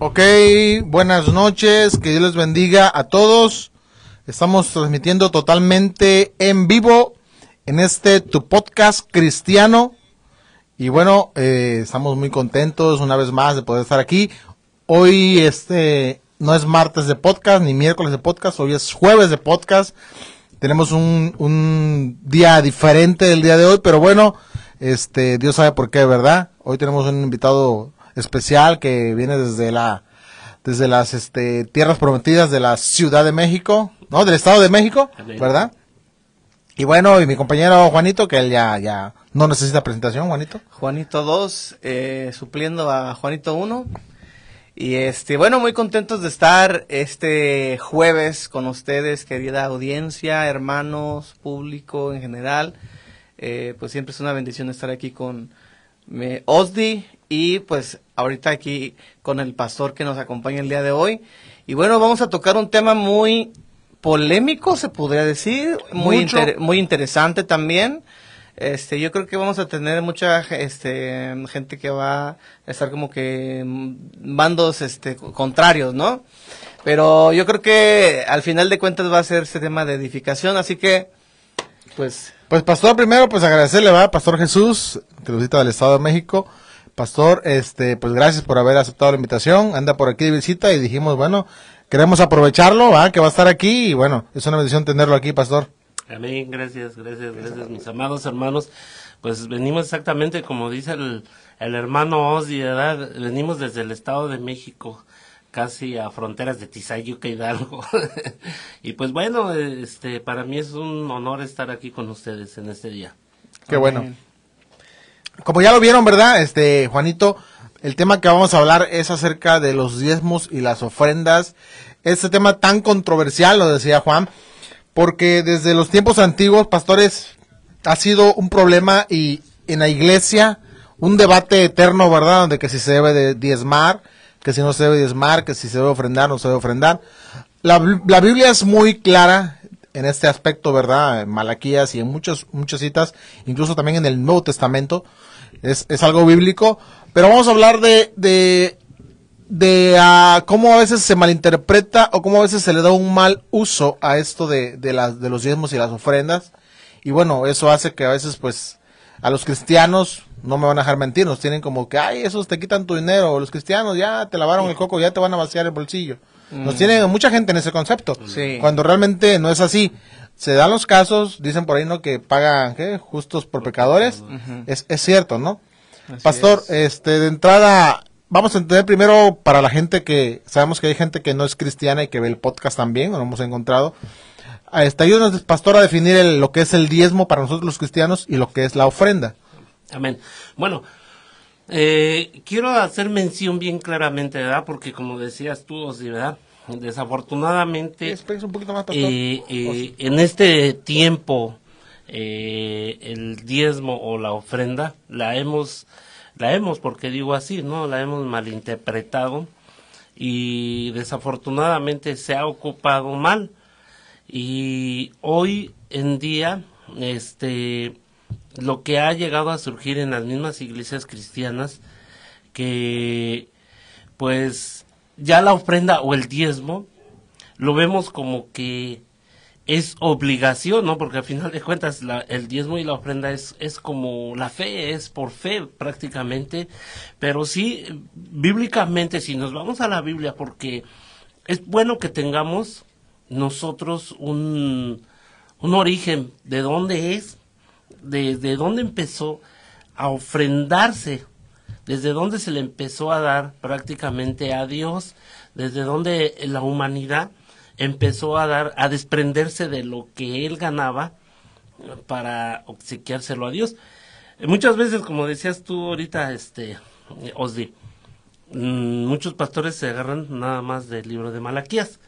Ok, buenas noches, que Dios les bendiga a todos. Estamos transmitiendo totalmente en vivo en este tu podcast cristiano. Y bueno, eh, estamos muy contentos una vez más de poder estar aquí. Hoy este no es martes de podcast ni miércoles de podcast, hoy es jueves de podcast. Tenemos un, un día diferente del día de hoy, pero bueno, este Dios sabe por qué, ¿verdad? Hoy tenemos un invitado especial que viene desde la desde las este, tierras prometidas de la Ciudad de México, ¿no? Del Estado de México, ¿verdad? Y bueno, y mi compañero Juanito, que él ya, ya no necesita presentación, Juanito. Juanito 2, eh, supliendo a Juanito 1. Y este, bueno, muy contentos de estar este jueves con ustedes, querida audiencia, hermanos, público en general. Eh, pues siempre es una bendición estar aquí con me, Osdi y pues ahorita aquí con el pastor que nos acompaña el día de hoy. Y bueno, vamos a tocar un tema muy polémico, se podría decir, muy, muy interesante también. Este, yo creo que vamos a tener mucha este, gente que va a estar como que bandos este, contrarios, ¿no? Pero yo creo que al final de cuentas va a ser ese tema de edificación, así que, pues... Pues pastor, primero pues agradecerle, va, Pastor Jesús, que visita del Estado de México. Pastor, este, pues gracias por haber aceptado la invitación. Anda por aquí de visita y dijimos, bueno, queremos aprovecharlo, ¿va? que va a estar aquí y bueno, es una bendición tenerlo aquí, Pastor. Amén, gracias, gracias, gracias, mis amados hermanos. Pues venimos exactamente como dice el, el hermano Ozzy, ¿verdad? Venimos desde el Estado de México, casi a fronteras de Tizayuca Hidalgo. y pues bueno, este, para mí es un honor estar aquí con ustedes en este día. Qué bueno. Como ya lo vieron, ¿verdad? Este, Juanito, el tema que vamos a hablar es acerca de los diezmos y las ofrendas. Este tema tan controversial, lo decía Juan, porque desde los tiempos antiguos, pastores, ha sido un problema y en la iglesia un debate eterno, ¿verdad? Donde que si se debe de diezmar, que si no se debe diezmar, que si se debe ofrendar, no se debe ofrendar. La, la Biblia es muy clara en este aspecto, ¿verdad? En Malaquías y en muchas, muchas citas, incluso también en el Nuevo Testamento, es, es algo bíblico. Pero vamos a hablar de, de de uh, cómo a veces se malinterpreta o cómo a veces se le da un mal uso a esto de, de, las, de los diezmos y las ofrendas. Y bueno, eso hace que a veces pues a los cristianos, no me van a dejar mentir, nos tienen como que, ay, esos te quitan tu dinero, los cristianos ya te lavaron el coco, ya te van a vaciar el bolsillo. Nos mm. tienen mucha gente en ese concepto, sí. cuando realmente no es así. Se dan los casos, dicen por ahí, ¿no? Que pagan, ¿qué? Justos por pecadores. es, es cierto, ¿no? Pastor, este, de entrada, vamos a entender primero para la gente que sabemos que hay gente que no es cristiana y que ve el podcast también, lo hemos encontrado. Este, ayúdanos, pastor, a definir lo que es el diezmo para nosotros los cristianos y lo que es la ofrenda. Amén. Bueno, eh, quiero hacer mención bien claramente, ¿verdad? Porque como decías tú, ¿verdad? Desafortunadamente, un poquito más, eh, eh, en este tiempo, el diezmo o la ofrenda la hemos la hemos, porque digo así, ¿no? La hemos malinterpretado y desafortunadamente se ha ocupado mal. Y hoy en día, este, lo que ha llegado a surgir en las mismas iglesias cristianas, que pues ya la ofrenda o el diezmo, lo vemos como que es obligación, ¿no? Porque al final de cuentas el diezmo y la ofrenda es, es como la fe, es por fe prácticamente, pero sí, bíblicamente, si nos vamos a la Biblia, porque es bueno que tengamos nosotros un, un origen de dónde es, de, de dónde empezó a ofrendarse, desde dónde se le empezó a dar prácticamente a Dios, desde dónde la humanidad empezó a dar, a desprenderse de lo que él ganaba para obsequiárselo a Dios. Muchas veces, como decías tú ahorita, este, Osdi, mm, muchos pastores se agarran nada más del libro de Malaquías.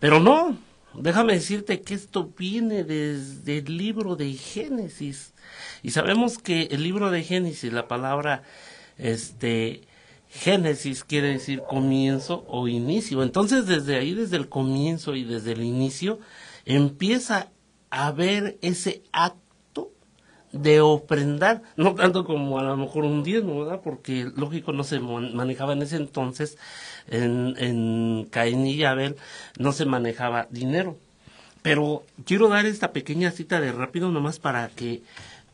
Pero no, déjame decirte que esto viene desde el libro de Génesis. Y sabemos que el libro de Génesis, la palabra, este, Génesis quiere decir comienzo o inicio. Entonces desde ahí, desde el comienzo y desde el inicio, empieza a ver ese acto de ofrendar, no tanto como a lo mejor un diezmo, ¿verdad? Porque lógico no se manejaba en ese entonces, en, en Caín y Abel no se manejaba dinero. Pero quiero dar esta pequeña cita de rápido nomás para que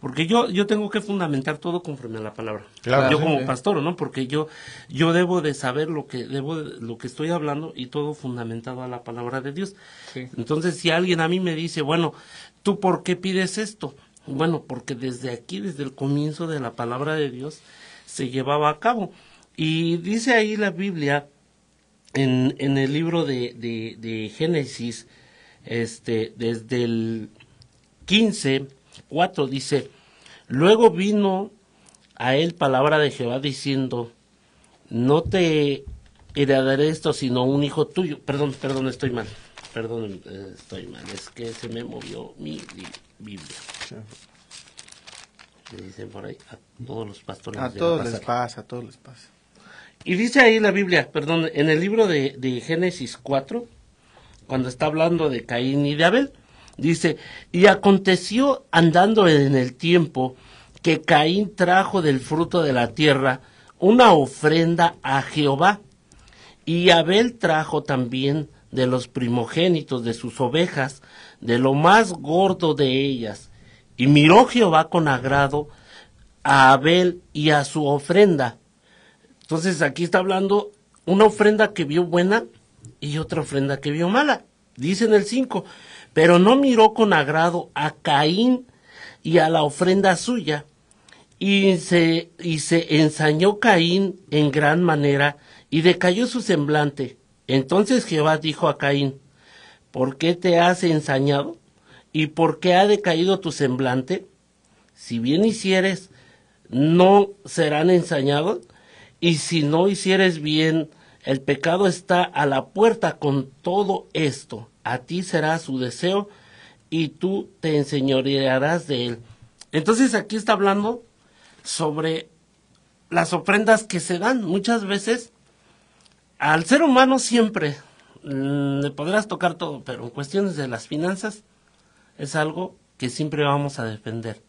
porque yo yo tengo que fundamentar todo conforme a la palabra. Claro, yo como pastor no porque yo yo debo de saber lo que debo lo que estoy hablando y todo fundamentado a la palabra de Dios. Entonces si alguien a mí me dice bueno tú por qué pides esto bueno, porque desde aquí, desde el comienzo de la palabra de Dios, se llevaba a cabo. Y dice ahí la Biblia, en, en el libro de, de, de Génesis, este, desde el 15, 4, dice, luego vino a él palabra de Jehová diciendo, no te heredaré esto, sino un hijo tuyo. Perdón, perdón, estoy mal. Perdón, eh, estoy mal. Es que se me movió mi Biblia. dicen por ahí, a todos los pastores. A todos les pasa, a todos les pasa. Y dice ahí la Biblia, perdón, en el libro de, de Génesis 4, cuando está hablando de Caín y de Abel, dice, y aconteció andando en el tiempo que Caín trajo del fruto de la tierra una ofrenda a Jehová, y Abel trajo también de los primogénitos de sus ovejas, de lo más gordo de ellas. Y miró Jehová con agrado a Abel y a su ofrenda. Entonces aquí está hablando una ofrenda que vio buena y otra ofrenda que vio mala. Dice en el 5, pero no miró con agrado a Caín y a la ofrenda suya. Y se, y se ensañó Caín en gran manera y decayó su semblante. Entonces Jehová dijo a Caín, ¿por qué te has ensañado? ¿Y por qué ha decaído tu semblante? Si bien hicieres, no serán ensañados, y si no hicieres bien, el pecado está a la puerta con todo esto. A ti será su deseo, y tú te enseñorearás de él. Entonces aquí está hablando sobre las ofrendas que se dan. Muchas veces al ser humano siempre mm, le podrás tocar todo, pero en cuestiones de las finanzas es algo que siempre vamos a defender.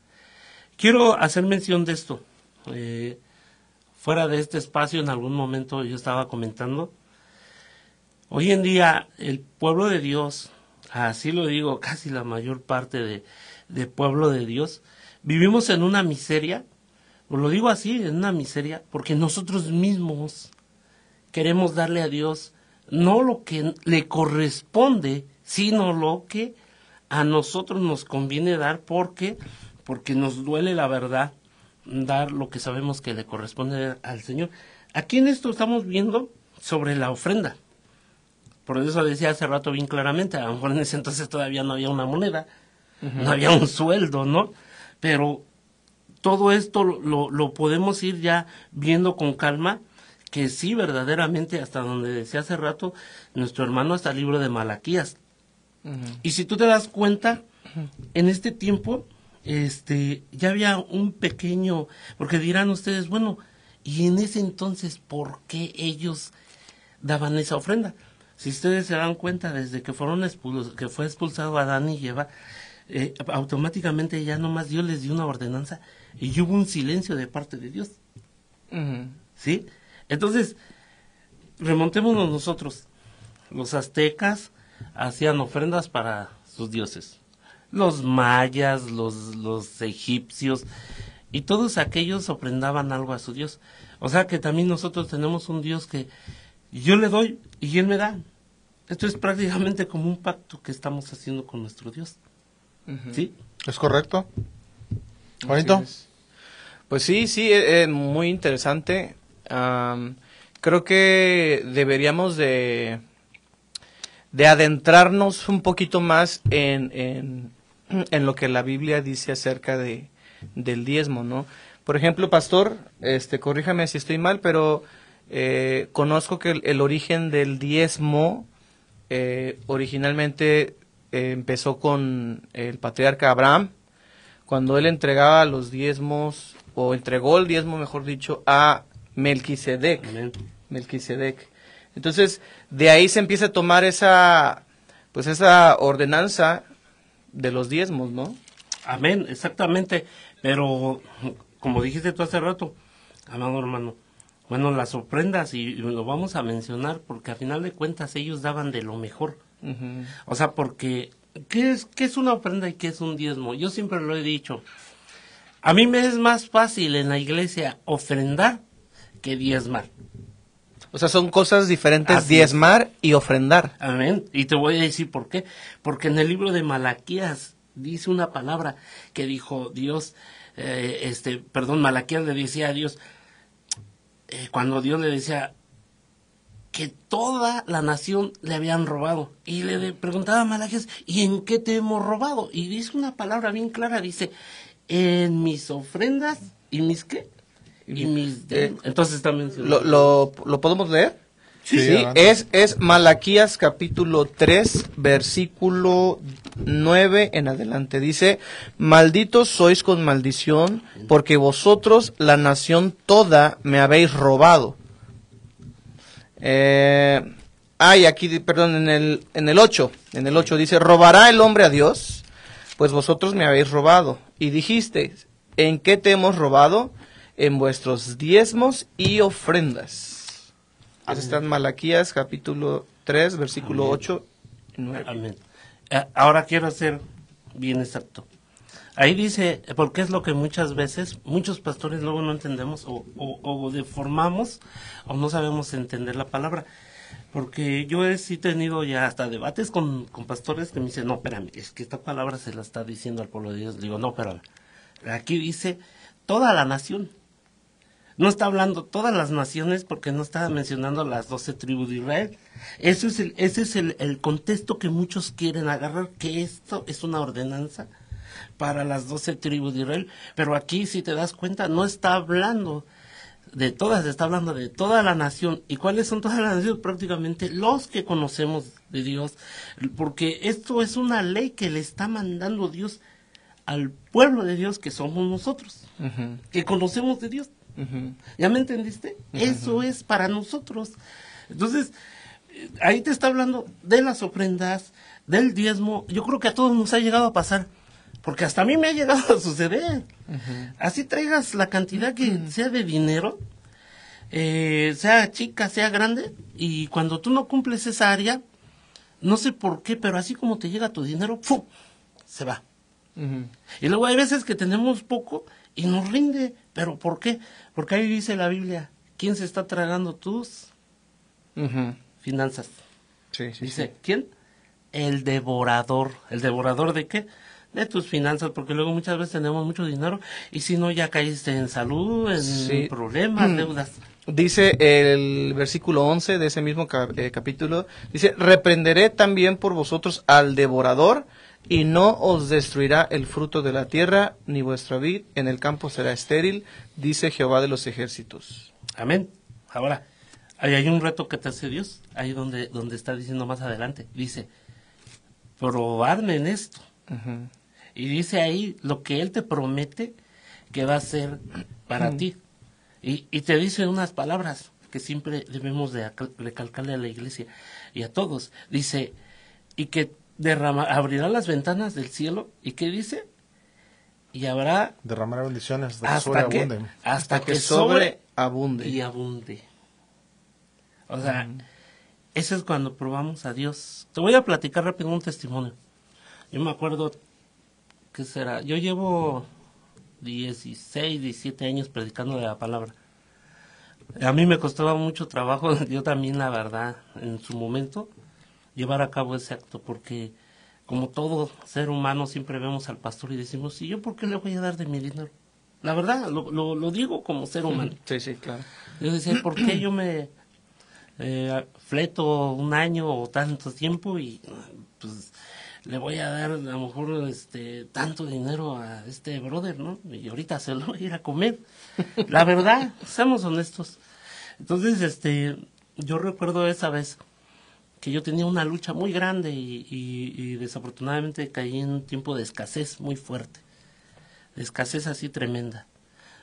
Quiero hacer mención de esto. Eh, fuera de este espacio, en algún momento yo estaba comentando, hoy en día el pueblo de Dios, así lo digo, casi la mayor parte de, pueblo de Dios, vivimos en una miseria, lo digo así, en una miseria, porque nosotros mismos queremos darle a Dios no lo que le corresponde, sino lo que a nosotros nos conviene dar porque porque nos duele la verdad dar lo que sabemos que le corresponde al Señor. Aquí en esto estamos viendo sobre la ofrenda. Por eso decía hace rato bien claramente, a lo mejor en ese entonces todavía no había una moneda, no había un sueldo, ¿no? Pero todo esto lo, lo podemos ir ya viendo con calma que sí, verdaderamente, hasta donde decía hace rato, nuestro hermano hasta el libro de Malaquías. Y si tú te das cuenta, en este tiempo, este, ya había un pequeño, porque dirán ustedes, bueno, y en ese entonces, ¿por qué ellos daban esa ofrenda? Si ustedes se dan cuenta, desde que fueron expulsados, que fue expulsado Adán y Eva, eh, automáticamente ya nomás Dios les dio una ordenanza y hubo un silencio de parte de Dios. ¿Sí? Entonces, remontémonos nosotros. Los aztecas hacían ofrendas para sus dioses. Los mayas, los, los egipcios, y todos aquellos ofrendaban algo a su dios. O sea que también nosotros tenemos un dios que yo le doy y él me da. Esto es prácticamente como un pacto que estamos haciendo con nuestro dios. ¿Sí? ¿Es correcto? ¿Bonito? Pues sí, sí, es, muy interesante creo que deberíamos de, de adentrarnos un poquito más en, en, en, lo que la Biblia dice acerca de, del diezmo, ¿no? Por ejemplo, pastor, este, corríjame si estoy mal, pero eh, conozco que el, origen del diezmo eh, originalmente eh, empezó con el patriarca Abraham, cuando él entregaba los diezmos, o entregó el diezmo, mejor dicho, a Melquisedec. Melquisedec. Entonces, de ahí se empieza a tomar esa, pues esa ordenanza de los diezmos, ¿no? Amén, exactamente. Pero, como dijiste tú hace rato, amado hermano, bueno, las ofrendas, y, y lo vamos a mencionar, porque a final de cuentas ellos daban de lo mejor. O sea, porque, ¿qué es, ¿qué es una ofrenda y qué es un diezmo? Yo siempre lo he dicho. A mí me es más fácil en la iglesia ofrendar que diezmar. O sea, son cosas diferentes, Así es. diezmar y ofrendar. Amén. Y te voy a decir por qué. Porque en el libro de Malaquías dice una palabra que dijo Dios, eh, este, perdón, Malaquías le decía a Dios, eh, cuando Dios le decía que toda la nación le habían robado. Y le preguntaba a Malaquías, ¿y en qué te hemos robado? Y dice una palabra bien clara, dice, en mis ofrendas y mis qué? Y mis... Eh, Entonces mencionando. ¿Lo, lo, lo podemos leer? Sí, es, es Malaquías capítulo 3, versículo 9 en adelante. Dice, malditos sois con maldición, porque vosotros, la nación toda, me habéis robado. Eh, ay, aquí, perdón, en el, en el 8, en el 8 dice, ¿robará el hombre a Dios? Pues vosotros me habéis robado. Y dijisteis, ¿en qué te hemos robado? En vuestros diezmos y ofrendas. Eso está en Malaquías capítulo 3, versículo Amén. 8 y 9. Amén. Eh, Ahora quiero ser bien exacto. Ahí dice, porque es lo que muchas veces, muchos pastores luego no entendemos o, o, o deformamos o no sabemos entender la palabra. Porque yo he sí tenido ya hasta debates con, con pastores que me dicen, no, espérame, es que esta palabra se la está diciendo al pueblo de Dios. Digo, no, espérame. Aquí dice toda la nación. No está hablando todas las naciones porque no está mencionando las doce tribus de Israel. Ese es, el, ese es el, el contexto que muchos quieren agarrar, que esto es una ordenanza para las doce tribus de Israel. Pero aquí, si te das cuenta, no está hablando de todas, está hablando de toda la nación. ¿Y cuáles son todas las naciones? Prácticamente los que conocemos de Dios. Porque esto es una ley que le está mandando Dios al pueblo de Dios que somos nosotros, que conocemos de Dios. ¿Ya me entendiste? Eso es para nosotros. Entonces, eh, ahí te está hablando de las ofrendas, del diezmo. Yo creo que a todos nos ha llegado a pasar. Porque hasta a mí me ha llegado a suceder. Así traigas la cantidad que sea de dinero, eh, sea chica, sea grande, y cuando tú no cumples esa área, no sé por qué, pero así como te llega tu dinero, se va. Y luego hay veces que tenemos poco y nos rinde. ¿Pero por qué? Porque ahí dice la Biblia, ¿quién se está tragando tus finanzas? Sí, sí, dice, sí. ¿quién? El devorador. ¿El devorador de qué? De tus finanzas, porque luego muchas veces tenemos mucho dinero y si no ya caíste en salud, en Sí. problemas, deudas. Dice el versículo 11 de ese mismo eh, capítulo, dice, reprenderé también por vosotros al devorador y no os destruirá el fruto de la tierra, ni vuestra vid en el campo será estéril, dice Jehová de los ejércitos. Amén. Ahora, ahí hay un reto que te hace Dios, ahí donde, donde está diciendo más adelante. Dice, probadme en esto. Y dice ahí lo que Él te promete que va a ser para ti. Y, y te dice unas palabras que siempre debemos de recalcarle a la iglesia y a todos. Dice, y que derrama, abrirá las ventanas del cielo. ¿Y qué dice? Y habrá Derramar bendiciones hasta que, sobreabunden. hasta que sobre abunde. y abunde. O sea, eso es cuando probamos a Dios. Te voy a platicar rápido un testimonio. Yo me acuerdo, ¿qué será? Yo llevo 16, 17 años predicando de la palabra. A mí me costaba mucho trabajo, yo también la verdad, en su momento, llevar a cabo ese acto, porque como todo ser humano siempre vemos al pastor y decimos, ¿y yo por qué le voy a dar de mi dinero? La verdad, lo, lo, lo digo como ser humano. Sí, sí, claro. Yo decía, ¿por qué yo me eh, fleto un año o tanto tiempo y pues le voy a dar a lo mejor este tanto dinero a este brother, ¿no? Y ahorita se lo voy a ir a comer. La verdad, seamos honestos. Entonces, este, yo recuerdo esa vez que yo tenía una lucha muy grande y, desafortunadamente caí en un tiempo de escasez muy fuerte, de escasez así tremenda.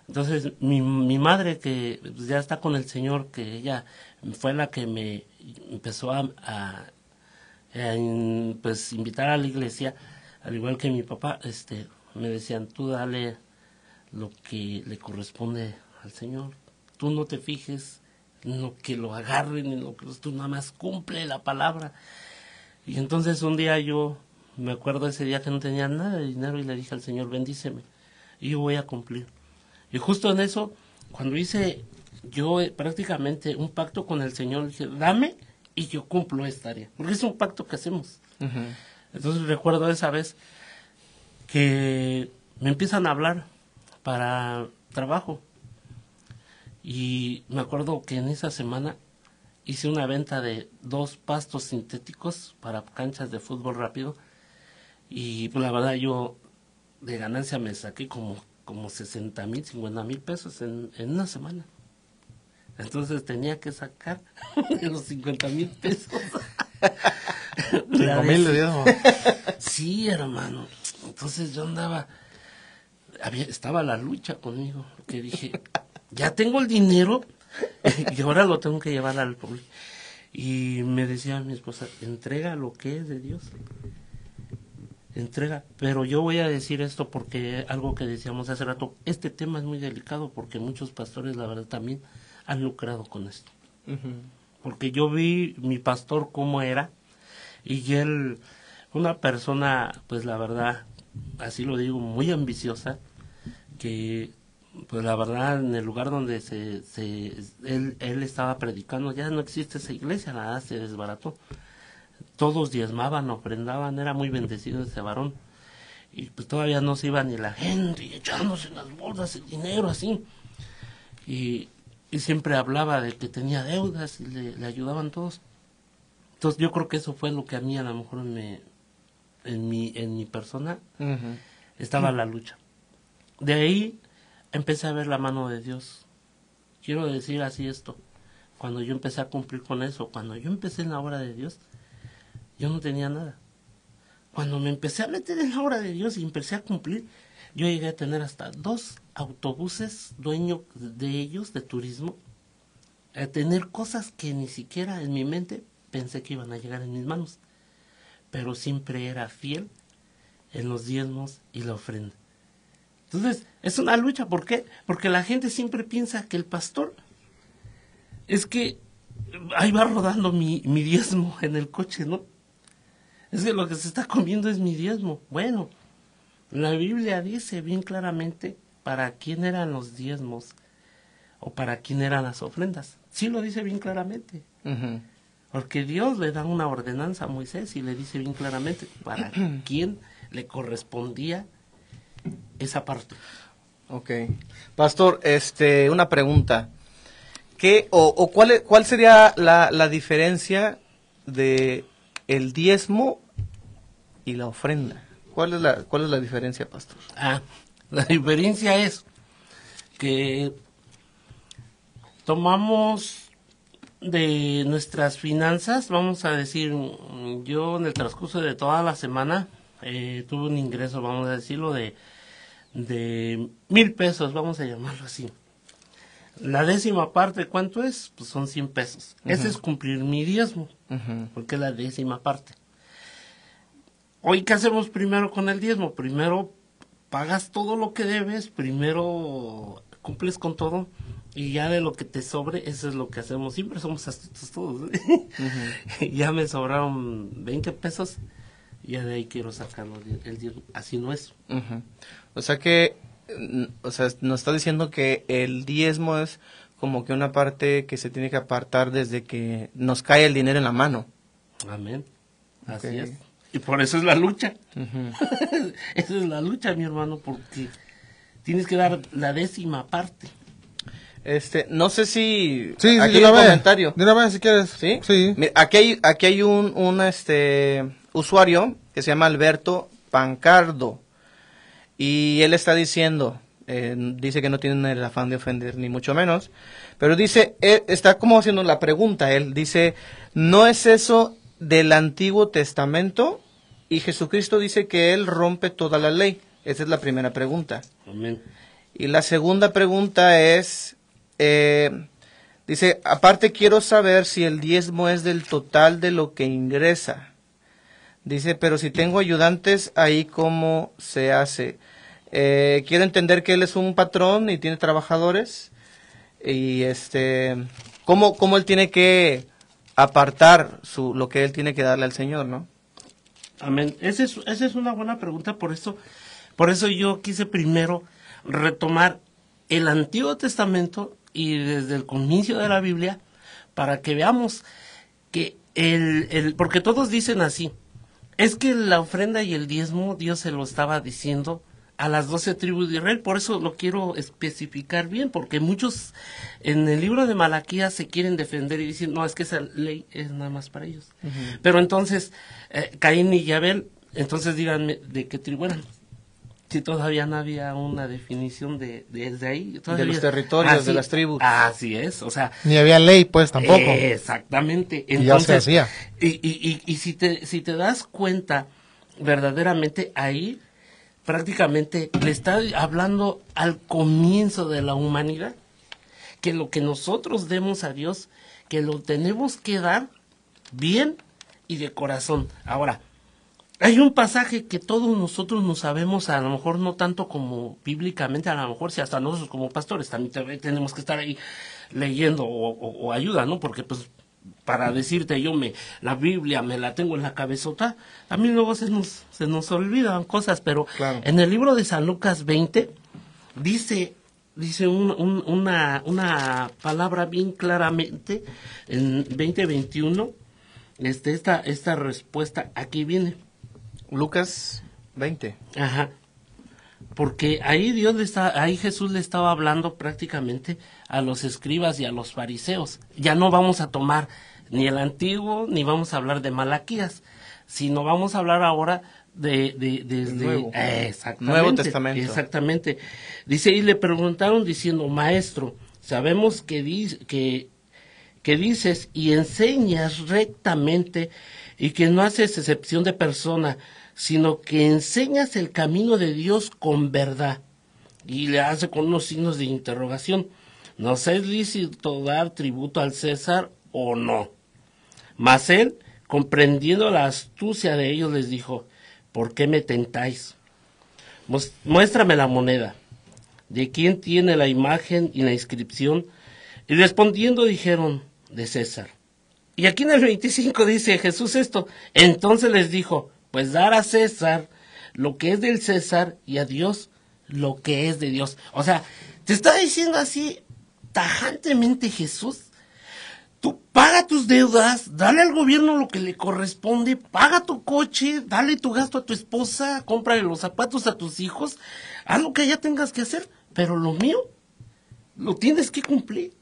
Entonces, mi, madre, que pues, ya está con el Señor, que ella fue la que me empezó a, pues, invitar a la iglesia, al igual que mi papá, este, me decían, tú dale lo que le corresponde al Señor. Tú no te fijes en lo que lo agarren, en lo que tú nada más cumple la palabra. Y entonces un día yo me acuerdo ese día que no tenía nada de dinero y le dije al Señor, bendíceme, y yo voy a cumplir. Y justo en eso, cuando hice yo eh, prácticamente un pacto con el Señor, dije, dame y yo cumplo esta área, porque es un pacto que hacemos. Entonces recuerdo esa vez que me empiezan a hablar para trabajo. Y me acuerdo que en esa semana hice una venta de dos pastos sintéticos para canchas de fútbol rápido. Y pues, la verdad yo de ganancia me saqué como, como 60 mil, 50 mil pesos en, en una semana. Entonces tenía que sacar los 50 mil pesos. Cinco mil de. Sí, hermano. Entonces yo andaba, había, estaba la lucha conmigo, que dije, ya tengo el dinero y ahora lo tengo que llevar al pueblo. Y me decía mi esposa, entrega lo que es de Dios. Entrega. Pero yo voy a decir esto porque algo que decíamos hace rato, este tema es muy delicado porque muchos pastores, la verdad, también han lucrado con esto. Porque yo vi mi pastor cómo era y él, una persona, pues la verdad, así lo digo, muy ambiciosa, que pues la verdad en el lugar donde se, se él, él estaba predicando ya no existe esa iglesia, nada se desbarató. Todos diezmaban, ofrendaban, era muy bendecido ese varón. Y pues todavía no se iba ni la gente y echándose en las bolsas el dinero así. Y, y siempre hablaba de que tenía deudas y le, le ayudaban todos. Entonces yo creo que eso fue lo que a mí a lo mejor me, en mi, en mi persona estaba la lucha. De ahí empecé a ver la mano de Dios. Quiero decir así esto. Cuando yo empecé a cumplir con eso, cuando yo empecé en la obra de Dios, yo no tenía nada. Cuando me empecé a meter en la obra de Dios y empecé a cumplir, yo llegué a tener hasta dos autobuses dueño de ellos, de turismo, a tener cosas que ni siquiera en mi mente pensé que iban a llegar en mis manos. Pero siempre era fiel en los diezmos y la ofrenda. Entonces, es una lucha. ¿Por qué? Porque la gente siempre piensa que el pastor es que ahí va rodando mi, mi diezmo en el coche, ¿no? Es que lo que se está comiendo es mi diezmo. Bueno, la Biblia dice bien claramente para quién eran los diezmos o para quién eran las ofrendas. Sí lo dice bien claramente. Porque Dios le da una ordenanza a Moisés y le dice bien claramente para quién le correspondía esa parte. Ok. Pastor, este, una pregunta. ¿Qué o, o cuál, e- cuál sería la, la diferencia de el diezmo y la ofrenda? ¿Cuál es la, cuál es la diferencia, pastor? Ah, la diferencia es que tomamos de nuestras finanzas, vamos a decir, yo en el transcurso de toda la semana eh, tuve un ingreso, vamos a decirlo, de, de mil pesos, vamos a llamarlo así. La décima parte, ¿cuánto es? Pues son 100 pesos. Ese es cumplir mi diezmo, porque es la décima parte. Hoy, ¿qué hacemos primero con el diezmo? Primero pagas todo lo que debes, primero cumples con todo y ya de lo que te sobre, eso es lo que hacemos. Siempre somos astutos todos. ¿eh? ya me sobraron 20 pesos, ya de ahí quiero sacarlo el diezmo. Así no es. Ujú. O sea que, o sea, nos está diciendo que el diezmo es como que una parte que se tiene que apartar desde que nos cae el dinero en la mano. Amén. Así es. Y por eso es la lucha. Ujú. Esa es la lucha, mi hermano, porque tienes que dar la décima parte. Este, no sé si Sí, sí, aquí de una un vez. comentario. De una vez, si quieres. ¿Sí? Sí. Mira, Aquí hay, aquí hay un, un, este, usuario que se llama Alberto Pancardo. Y él está diciendo, eh, dice que no tiene el afán de ofender, ni mucho menos. Pero dice, él está como haciendo la pregunta. Él dice, ¿no es eso del Antiguo Testamento? Y Jesucristo dice que él rompe toda la ley. Esa es la primera pregunta. Amén. Y la segunda pregunta es, eh, dice, aparte quiero saber si el diezmo es del total de lo que ingresa. Dice, pero si tengo ayudantes, ahí cómo se hace. Eh, quiero entender que él es un patrón y tiene trabajadores y este, cómo, cómo él tiene que apartar su, lo que él tiene que darle al Señor, ¿no? Amén. Esa es, esa es una buena pregunta, por eso, por eso yo quise primero retomar el Antiguo Testamento y desde el comienzo de la Biblia para que veamos que el, el, porque todos dicen así, es que la ofrenda y el diezmo Dios se lo estaba diciendo a las doce tribus de Israel, por eso lo quiero especificar bien, porque muchos en el libro de Malaquías se quieren defender y dicen, no, es que esa ley es nada más para ellos. Pero entonces, eh, Caín y Yabel, entonces díganme, ¿de qué tribu eran? Si todavía no había una definición de desde ahí. De los territorios, de las tribus. Así es, o sea. Ni había ley, pues, tampoco. exactamente. Entonces, y ya se hacía. Y, y, y, y si, te, si te das cuenta, verdaderamente ahí prácticamente le está hablando al comienzo de la humanidad, que lo que nosotros demos a Dios, que lo tenemos que dar bien y de corazón. Ahora, hay un pasaje que todos nosotros no sabemos, a lo mejor no tanto como bíblicamente, a lo mejor si hasta nosotros como pastores también tenemos que estar ahí leyendo o, o, o ayuda, ¿no? Porque pues para decirte yo me la Biblia me la tengo en la cabezota, a mí luego se nos, se nos olvidan cosas, pero claro. en el libro de San Lucas 20 dice dice un, un, una, una palabra bien claramente en 2021 este, esta, esta respuesta aquí viene. Lucas 20. Ajá. Porque ahí Dios le está, ahí Jesús le estaba hablando prácticamente a los escribas y a los fariseos. Ya no vamos a tomar ni el antiguo, ni vamos a hablar de Malaquías, sino vamos a hablar ahora de, de, de, de Nuevo. eh, exactamente, Nuevo Testamento. Exactamente. Dice, y le preguntaron diciendo, maestro, sabemos que, di que, que dices y enseñas rectamente y que no haces excepción de persona, sino que enseñas el camino de Dios con verdad. Y le hace con unos signos de interrogación. ¿Nos es lícito dar tributo al César o no? Mas él, comprendiendo la astucia de ellos, les dijo, ¿por qué me tentáis? Muéstrame la moneda. ¿De quién tiene la imagen y la inscripción? Y respondiendo dijeron, de César. Y aquí en el 25 dice Jesús esto. Entonces les dijo, pues dar a César lo que es del César y a Dios lo que es de Dios. O sea, te está diciendo así tajantemente Jesús. Tú paga tus deudas, dale al gobierno lo que le corresponde, paga tu coche, dale tu gasto a tu esposa, cómprale los zapatos a tus hijos, haz lo que ya tengas que hacer, pero lo mío lo tienes que cumplir.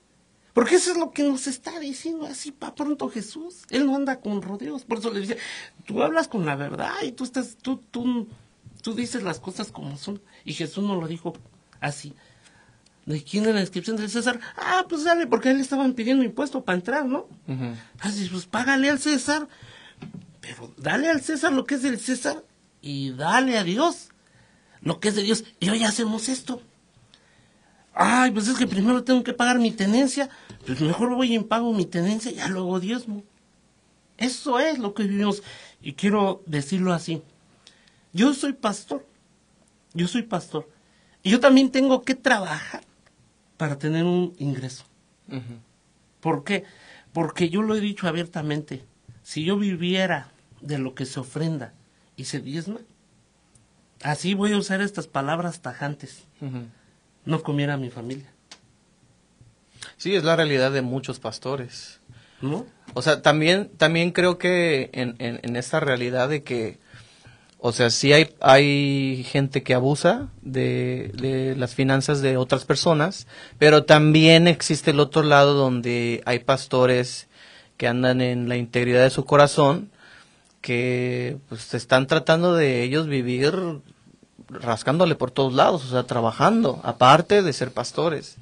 Porque eso es lo que nos está diciendo así para pronto Jesús. Él no anda con rodeos. Por eso le dice, tú hablas con la verdad y tú estás, tú, tú, tú dices las cosas como son. Y Jesús no lo dijo así. ¿De quién es la inscripción del César? Ah, pues dale, porque a él estaban pidiendo impuesto para entrar, ¿no? Uh -huh. Así, pues págale al César, pero dale al César lo que es del César y dale a Dios lo que es de Dios. Y hoy hacemos esto. Ay, pues es que primero tengo que pagar mi tenencia, pues mejor voy y pago mi tenencia y ya luego diezmo. Eso es lo que vivimos. Y quiero decirlo así. Yo soy pastor. Yo soy pastor. Y yo también tengo que trabajar para tener un ingreso. Uh -huh. ¿Por qué? Porque yo lo he dicho abiertamente. Si yo viviera de lo que se ofrenda y se diezma, así voy a usar estas palabras tajantes. Uh -huh. No comiera mi familia. Sí, es la realidad de muchos pastores. ¿No? O sea, también, también creo que en, en, en esta realidad de que, o sea, sí hay, hay gente que abusa de, de las finanzas de otras personas, pero también existe el otro lado donde hay pastores que andan en la integridad de su corazón, que pues están tratando de ellos vivir rascándole por todos lados, o sea, trabajando, aparte de ser pastores.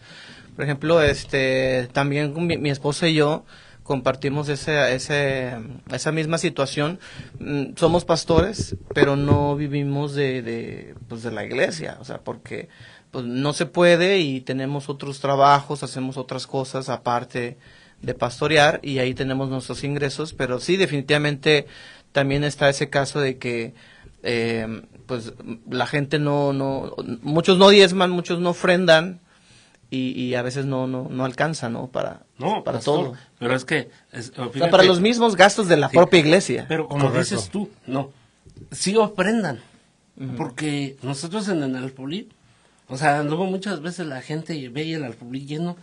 Por ejemplo, este, también mi, esposa y yo compartimos ese, ese, esa misma situación. Mm, Somos pastores, pero no vivimos de, de, pues de la iglesia, o sea, porque pues no se puede y tenemos otros trabajos, hacemos otras cosas aparte de pastorear y ahí tenemos nuestros ingresos, pero sí definitivamente también está ese caso de que eh, pues la gente no, no, muchos no diezman, muchos no ofrendan y, y a veces no, no, no alcanza, ¿no? Para, No, para pastor, todo. Pero es que. es- O sea, fíjate, para los mismos gastos de la Sí. propia iglesia. Pero como Correcto. dices tú, no. Sí ofrendan. Porque nosotros en el alfolí, o sea, luego muchas veces la gente ve el alfolí lleno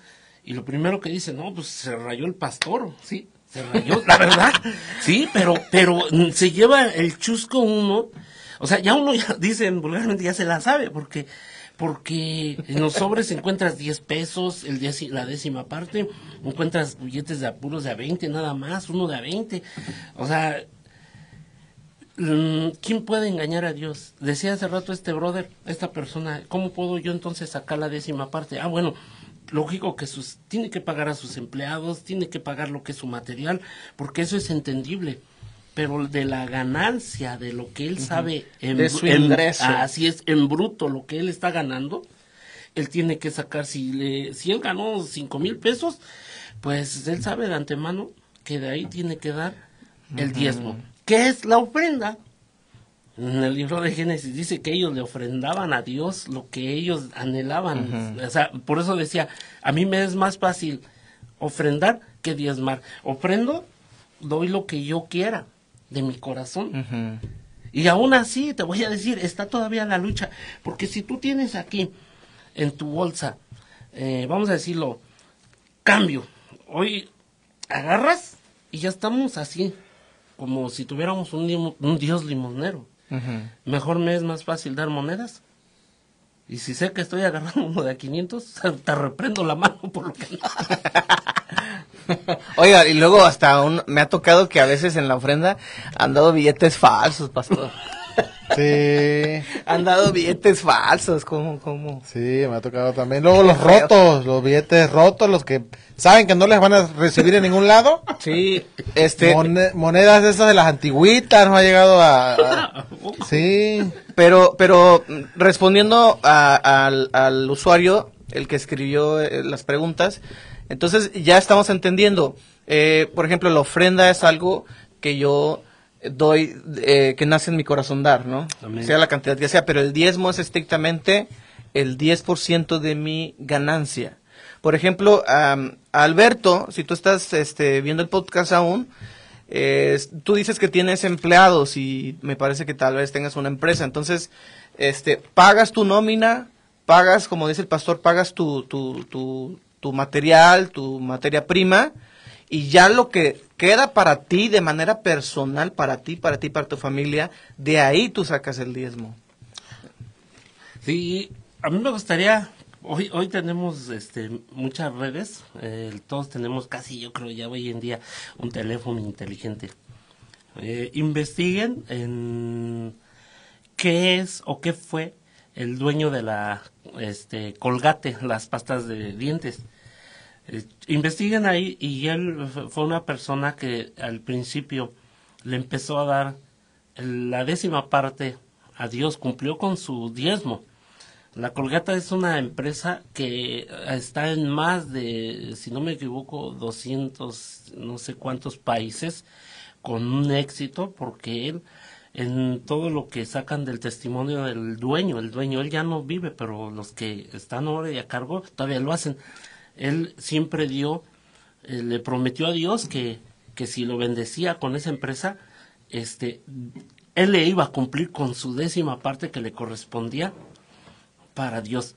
y lo primero que dice, no, pues se rayó el pastor, sí, la verdad, sí, pero, pero se lleva el chusco uno, o sea, ya uno ya dicen vulgarmente ya se la sabe, porque porque en los sobres encuentras 10 pesos, el la décima parte, encuentras billetes de apuros de a 20 nada más, uno de a 20. O sea, mm, ¿quién puede engañar a Dios? Decía hace rato este brother, esta persona, ¿cómo puedo yo entonces sacar la décima parte? Ah, bueno, lógico que sus, tiene que pagar a sus empleados, tiene que pagar lo que es su material, porque eso es entendible. Pero de la ganancia, de lo que él sabe en, De su en- ingreso. así es, en bruto, lo que él está ganando, él tiene que sacar, si, le, si él ganó cinco mil pesos, pues él sabe de antemano que de ahí tiene que dar el diezmo. ¿Qué es la ofrenda? En el libro de Génesis dice que ellos le ofrendaban a Dios lo que ellos anhelaban. O sea, por eso decía, a mí me es más fácil ofrendar que diezmar. Ofrendo, doy lo que yo quiera de mi corazón. Y aún así, te voy a decir, está todavía la lucha. Porque si tú tienes aquí en tu bolsa, eh, vamos a decirlo, cambio, hoy agarras y ya estamos así, como si tuviéramos un, un dios limonero. Mejor me es más fácil dar monedas. Y si sé que estoy agarrando uno de a 500, te reprendo la mano por lo que no. Oiga, y luego hasta un- me ha tocado que a veces en la ofrenda han dado billetes falsos, pastor. Sí, Han dado billetes falsos, ¿cómo, cómo? sí, me ha tocado también. Luego los rotos, los billetes rotos, los que saben que no les van a recibir en ningún lado. Sí, este, Mone- monedas esas de las antigüitas, no ha llegado a... a- sí, pero, pero respondiendo a- al, al usuario, el que escribió eh, las preguntas, entonces ya estamos entendiendo. Eh, por ejemplo, la ofrenda es algo que yo doy, eh, que nace en mi corazón dar, ¿no? Amén. Sea la cantidad que sea, pero el diezmo es estrictamente el 10% de mi ganancia. Por ejemplo, Alberto, si tú estás este, viendo el podcast aún, eh, tú dices que tienes empleados y me parece que tal vez tengas una empresa. Entonces, este, pagas tu nómina, pagas, como dice el pastor, pagas tu, tu, tu, tu material, tu materia prima, y ya lo que queda para ti de manera personal, para ti, para ti, para tu familia, de ahí tú sacas el diezmo. Sí, a mí me gustaría, hoy, hoy tenemos este, muchas redes, todos tenemos casi, yo creo ya hoy en día, un teléfono inteligente. Eh, investiguen en qué es o qué fue el dueño de la este, colgate, las pastas de dientes. Eh, investiguen ahí y él fue una persona que al principio le empezó a dar la décima parte a Dios, cumplió con su diezmo. La Colgata es una empresa que está en más de, si no me equivoco, 200, no sé cuántos países, con un éxito, porque él, en todo lo que sacan del testimonio del dueño, el dueño, él ya no vive, pero los que están ahora y a cargo todavía lo hacen. Él siempre dio, eh, le prometió a Dios que, que si lo bendecía con esa empresa, este, él le iba a cumplir con su décima parte que le correspondía para Dios.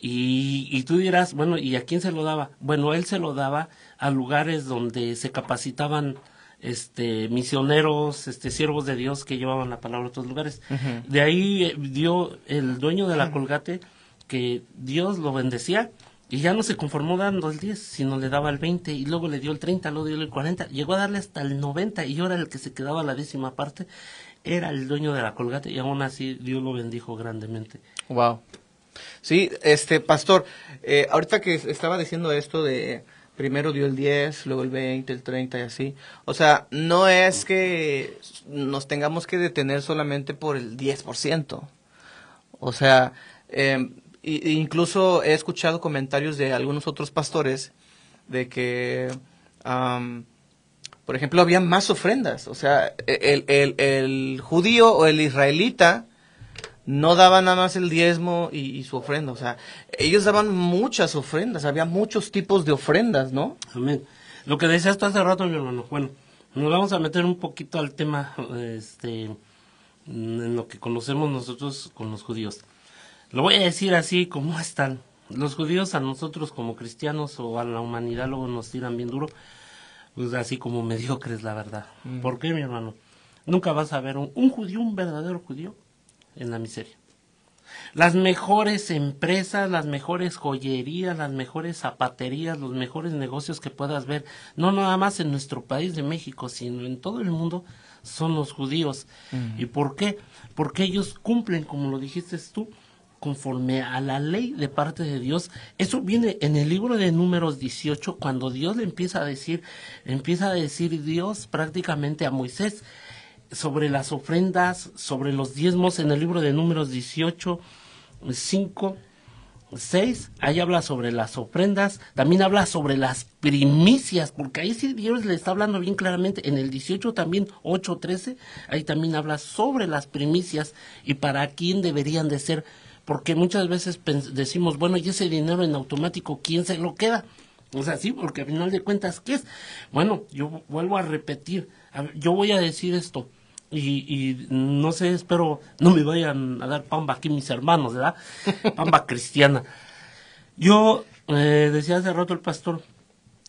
Y, y tú dirás, bueno, ¿y a quién se lo daba? Bueno, él se lo daba a lugares donde se capacitaban este misioneros, este siervos de Dios que llevaban la palabra a otros lugares. De ahí eh, dio el dueño de la Colgate que Dios lo bendecía y ya no se conformó dando el 10, sino le daba el 20 y luego le dio el 30, luego dio el 40, llegó a darle hasta el 90 y ahora el que se quedaba la décima parte era el dueño de la Colgate y aún así Dios lo bendijo grandemente. Wow. Sí, este, pastor, eh, ahorita que estaba diciendo esto de primero dio el 10, luego el 20, el 30 y así. O sea, no es que nos tengamos que detener solamente por el 10%. O sea, eh, i- incluso he escuchado comentarios de algunos otros pastores de que por ejemplo, había más ofrendas. O sea, el, el, el judío o el israelita no daba nada más el diezmo y, y, su ofrenda. O sea, ellos daban muchas ofrendas, había muchos tipos de ofrendas, ¿no? Amén. Lo que decías tú hace rato, mi hermano. Bueno, nos vamos a meter un poquito al tema, este, en lo que conocemos nosotros con los judíos. Lo voy a decir así como están. Los judíos a nosotros como cristianos o a la humanidad luego nos tiran bien duro, pues así como mediocres la verdad. Mm. ¿Por qué, mi hermano? Nunca vas a ver un, un judío, un verdadero judío, en la miseria. Las mejores empresas, las mejores joyerías, las mejores zapaterías, los mejores negocios que puedas ver, no nada más en nuestro país de México, sino en todo el mundo, son los judíos. ¿Y por qué? Porque ellos cumplen, como lo dijiste tú, conforme a la ley de parte de Dios. Eso viene en el libro de Números 18, cuando Dios le empieza a decir, empieza a decir Dios prácticamente a Moisés sobre las ofrendas, sobre los diezmos en el libro de Números 18, 5, 6, ahí habla sobre las ofrendas, también habla sobre las primicias, porque ahí sí Dios le está hablando bien claramente, en el 18 también, 8, 13, ahí también habla sobre las primicias y para quién deberían de ser porque muchas veces decimos, bueno, y ese dinero en automático, ¿quién se lo queda? O sea, sí, porque al final de cuentas, ¿qué es? Bueno, yo vuelvo a repetir, yo voy a decir esto, y, y, no sé, espero no me vayan a dar pamba aquí mis hermanos, ¿verdad? Pamba cristiana. Yo eh, decía hace rato el pastor,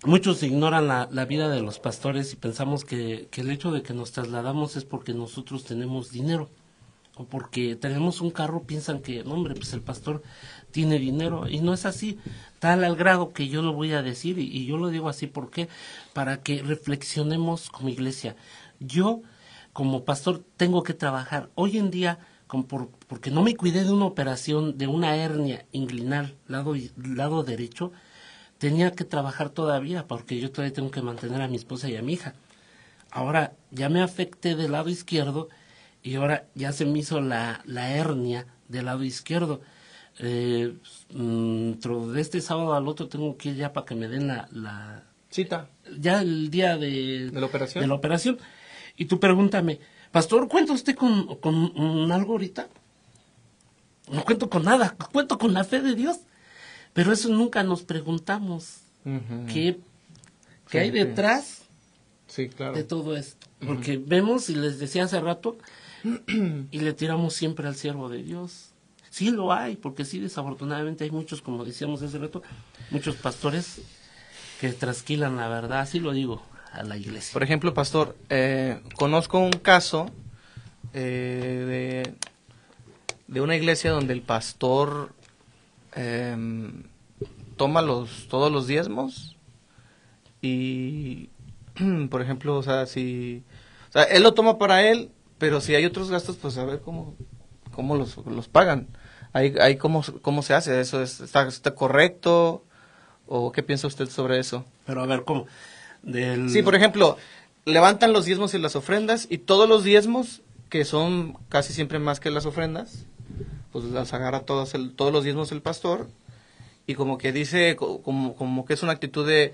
muchos ignoran la, la, vida de los pastores y pensamos que, que el hecho de que nos trasladamos es porque nosotros tenemos dinero o porque tenemos un carro piensan que, no, hombre, pues el pastor tiene dinero y no es así, tal al grado que yo lo voy a decir y, yo lo digo así porque para que reflexionemos como iglesia. Yo como pastor tengo que trabajar hoy en día como por, porque no me cuidé de una operación de una hernia inguinal lado lado derecho, tenía que trabajar todavía porque yo todavía tengo que mantener a mi esposa y a mi hija. Ahora ya me afecté del lado izquierdo y ahora ya se me hizo la, la hernia del lado izquierdo. Eh, mm, de este sábado al otro tengo que ir ya para que me den la, la cita. Ya el día de, ¿De la operación. De la operación. Y tú pregúntame, Pastor, ¿cuenta usted con, con, algo ahorita? No cuento con nada, cuento con la fe de Dios. Pero eso nunca nos preguntamos. ¿Qué, qué hay detrás sí, claro. de todo esto? Porque vemos, y les decía hace rato, y le tiramos siempre al siervo de Dios. Sí lo hay, porque sí, desafortunadamente hay muchos, como decíamos hace rato, muchos pastores que trasquilan la verdad, así lo digo, a la iglesia. Por ejemplo, pastor, eh, conozco un caso eh, de, de una iglesia donde el pastor em, toma los todos los diezmos y, por ejemplo, o sea, si... Él lo toma para él pero si hay otros gastos, pues a ver cómo, cómo los, los pagan. Ahí, ahí cómo, cómo se hace, eso está, está correcto o qué piensa usted sobre eso. Pero a ver, ¿cómo? Del... Sí, por ejemplo, levantan los diezmos y las ofrendas y todos los diezmos, que son casi siempre más que las ofrendas, pues las agarra todos, el, todos los diezmos el pastor y como que dice, como, como que es una actitud de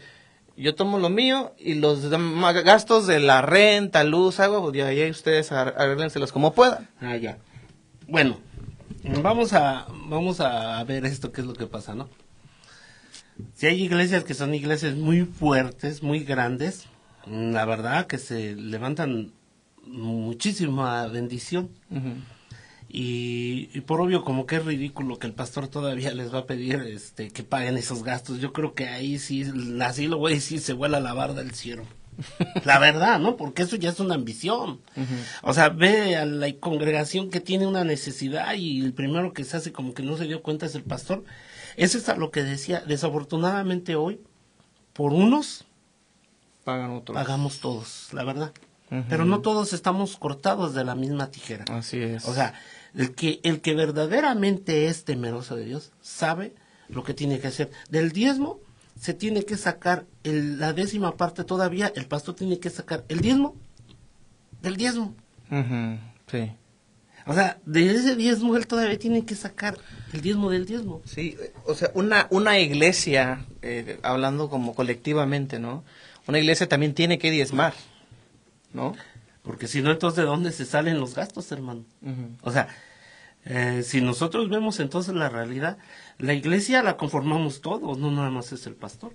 yo tomo lo mío y los gastos de la renta, luz, agua, pues ya ahí ustedes arréglenselos como puedan. Ah, ya. Bueno, vamos a, vamos a ver esto, qué es lo que pasa, ¿no? Si hay iglesias que son iglesias muy fuertes, muy grandes, la verdad que se levantan muchísima bendición. Y, por obvio como que es ridículo que el pastor todavía les va a pedir este que paguen esos gastos. Yo creo que ahí sí, así lo voy a decir, se vuela la barda del cielo. la verdad, ¿no? Porque eso ya es una ambición. O sea, ve a la congregación que tiene una necesidad y el primero que se hace como que no se dio cuenta es el pastor. Eso es lo que decía. Desafortunadamente hoy, por unos, pagan otros. Pagamos todos, la verdad. Pero no todos estamos cortados de la misma tijera. Así es. O sea, el que, el que verdaderamente es temeroso de Dios sabe lo que tiene que hacer. Del diezmo se tiene que sacar el, la décima parte todavía, el pastor tiene que sacar el diezmo del diezmo. Sí. O sea, de ese diezmo él todavía tiene que sacar el diezmo del diezmo. Sí, o sea, una, una iglesia, eh, hablando como colectivamente, ¿no? Una iglesia también tiene que diezmar. ¿no? Porque si no, entonces, ¿de dónde se salen los gastos, hermano? O sea, eh, si nosotros vemos entonces la realidad, la iglesia la conformamos todos, no nada más es el pastor.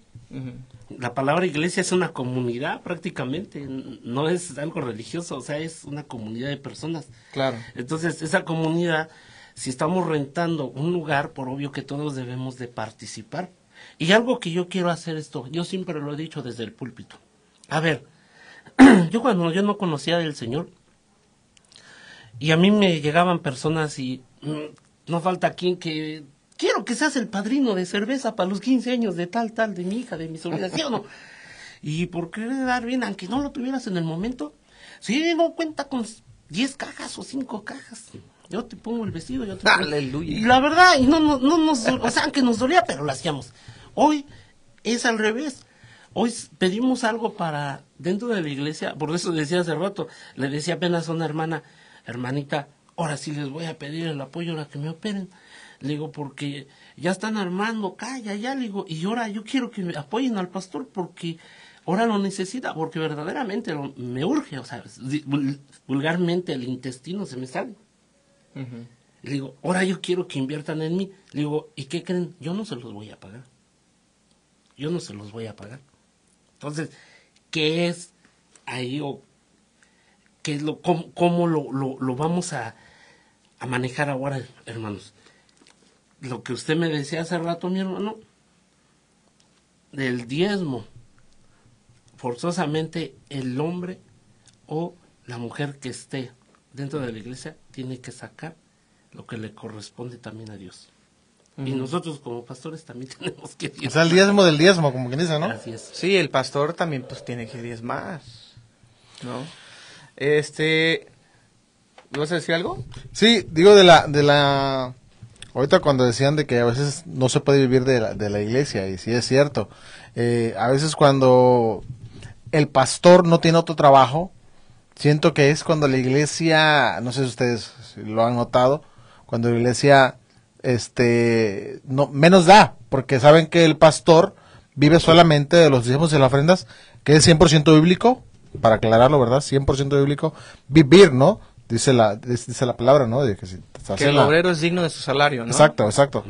La palabra iglesia es una comunidad prácticamente, no es algo religioso, o sea, es una comunidad de personas. Claro. Entonces, esa comunidad, si estamos rentando un lugar, por obvio que todos debemos de participar. Y algo que yo quiero hacer esto, yo siempre lo he dicho desde el púlpito. A ver, yo cuando yo no conocía del Señor, y a mí me llegaban personas y mm, no falta quien que quiero que seas el padrino de cerveza para los 15 años de tal, tal, de mi hija, de mi sobrina, ¿sí o no? Y por querer dar bien, aunque no lo tuvieras en el momento, si no cuenta con 10 cajas o 5 cajas. Yo te pongo el vestido, yo te pongo... Aleluya. Y la verdad, y no, no, no nos, o sea, aunque nos dolía, pero lo hacíamos. Hoy es al revés. Hoy pedimos algo para dentro de la iglesia, por eso decía hace rato, le decía apenas a una hermana, hermanita, ahora sí les voy a pedir el apoyo a que me operen. Le digo, porque ya están armando, calla, ya, le digo, y ahora yo quiero que me apoyen al pastor porque ahora lo necesita, porque verdaderamente me urge, o sea, vulgarmente el intestino se me sale. Le digo, ahora yo quiero que inviertan en mí. Le digo, ¿y qué creen? Yo no se los voy a pagar. Yo no se los voy a pagar. Entonces, ¿qué es ahí o qué es lo, cómo, lo, lo, vamos a, a manejar ahora, hermanos? Lo que usted me decía hace rato, mi hermano, del diezmo, forzosamente el hombre o la mujer que esté dentro de la iglesia tiene que sacar lo que le corresponde también a Dios. Y nosotros como pastores también tenemos que diezmar. O sea, el diezmo del diezmo, como quien dice, ¿no? Así es. Sí, el pastor también pues tiene que diezmar, ¿no? Este, ¿vas a decir algo? Sí, digo de la, de la, ahorita cuando decían de que a veces no se puede vivir de la, de la iglesia, y sí es cierto, eh, a veces cuando el pastor no tiene otro trabajo, siento que es cuando la iglesia, no sé si ustedes lo han notado, cuando la iglesia este no menos da, porque saben que el pastor vive solamente de los diezmos y las ofrendas, que es 100% bíblico, para aclararlo, ¿verdad? 100% bíblico, vivir, ¿no? Dice la dice la palabra, ¿no? De que, el obrero es digno de su salario, ¿no? Exacto, exacto.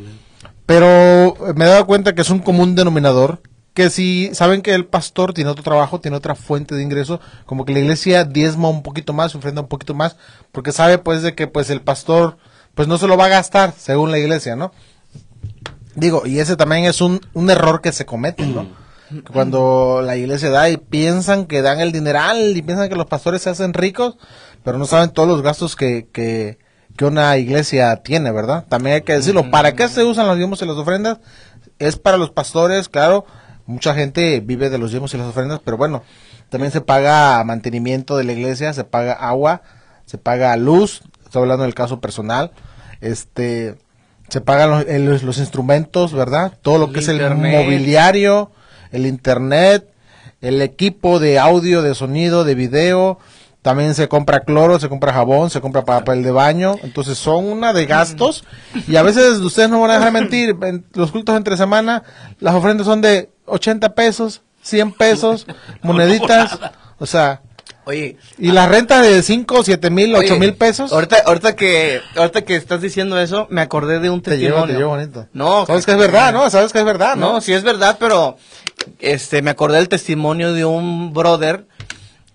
Pero me he dado cuenta que es un común denominador que si saben que el pastor tiene otro trabajo, tiene otra fuente de ingreso, como que la iglesia diezma un poquito más, ofrenda un poquito más, porque sabe pues de que pues el pastor pues no se lo va a gastar, según la iglesia, ¿no? Digo, y ese también es un, un error que se comete, ¿no? Cuando la iglesia da y piensan que dan el dineral y piensan que los pastores se hacen ricos, pero no saben todos los gastos que, que, que una iglesia tiene, ¿verdad? También hay que decirlo. ¿Para qué se usan los diezmos y las ofrendas? Es para los pastores, claro. Mucha gente vive de los diezmos y las ofrendas, pero bueno, también se paga mantenimiento de la iglesia, se paga agua, se paga luz, estoy hablando del caso personal, este, se pagan los, los, instrumentos, ¿verdad? Todo lo que es el mobiliario, el internet, el equipo de audio, de sonido, de video, también se compra cloro, se compra jabón, se compra papel de baño, entonces son una de gastos. Y a veces ustedes no van a dejar mentir, en los cultos entre semana las ofrendas son de 80 pesos, 100 pesos, moneditas, o sea, Oye. ¿Y la renta de 5, 7 mil, 8 mil pesos? Ahorita, ahorita, que, ahorita que estás diciendo eso, me acordé de un testimonio. Te llevo, te bonito. No. Sabes que es verdad, ¿no? Sabes que es verdad, ¿no? No, sí es verdad, pero, este, me acordé del testimonio de un brother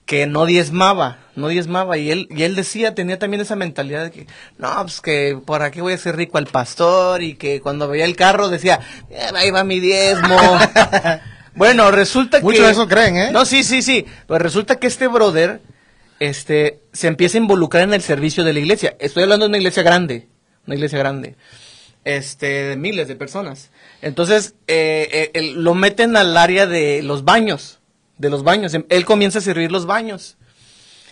que no diezmaba, no diezmaba, y él, y él decía, tenía también esa mentalidad de que, no, pues que por aquí voy a ser rico al pastor, y que cuando veía el carro decía, eh, ahí va mi diezmo. Bueno, resulta que... Muchos de eso creen, ¿eh? No, sí, sí, sí. Pues resulta que este brother, este, se empieza a involucrar en el servicio de la iglesia. Estoy hablando de una iglesia grande, una iglesia grande. Este, de miles de personas. Entonces, eh, eh lo meten al área de los baños, de los baños. Él comienza a servir los baños.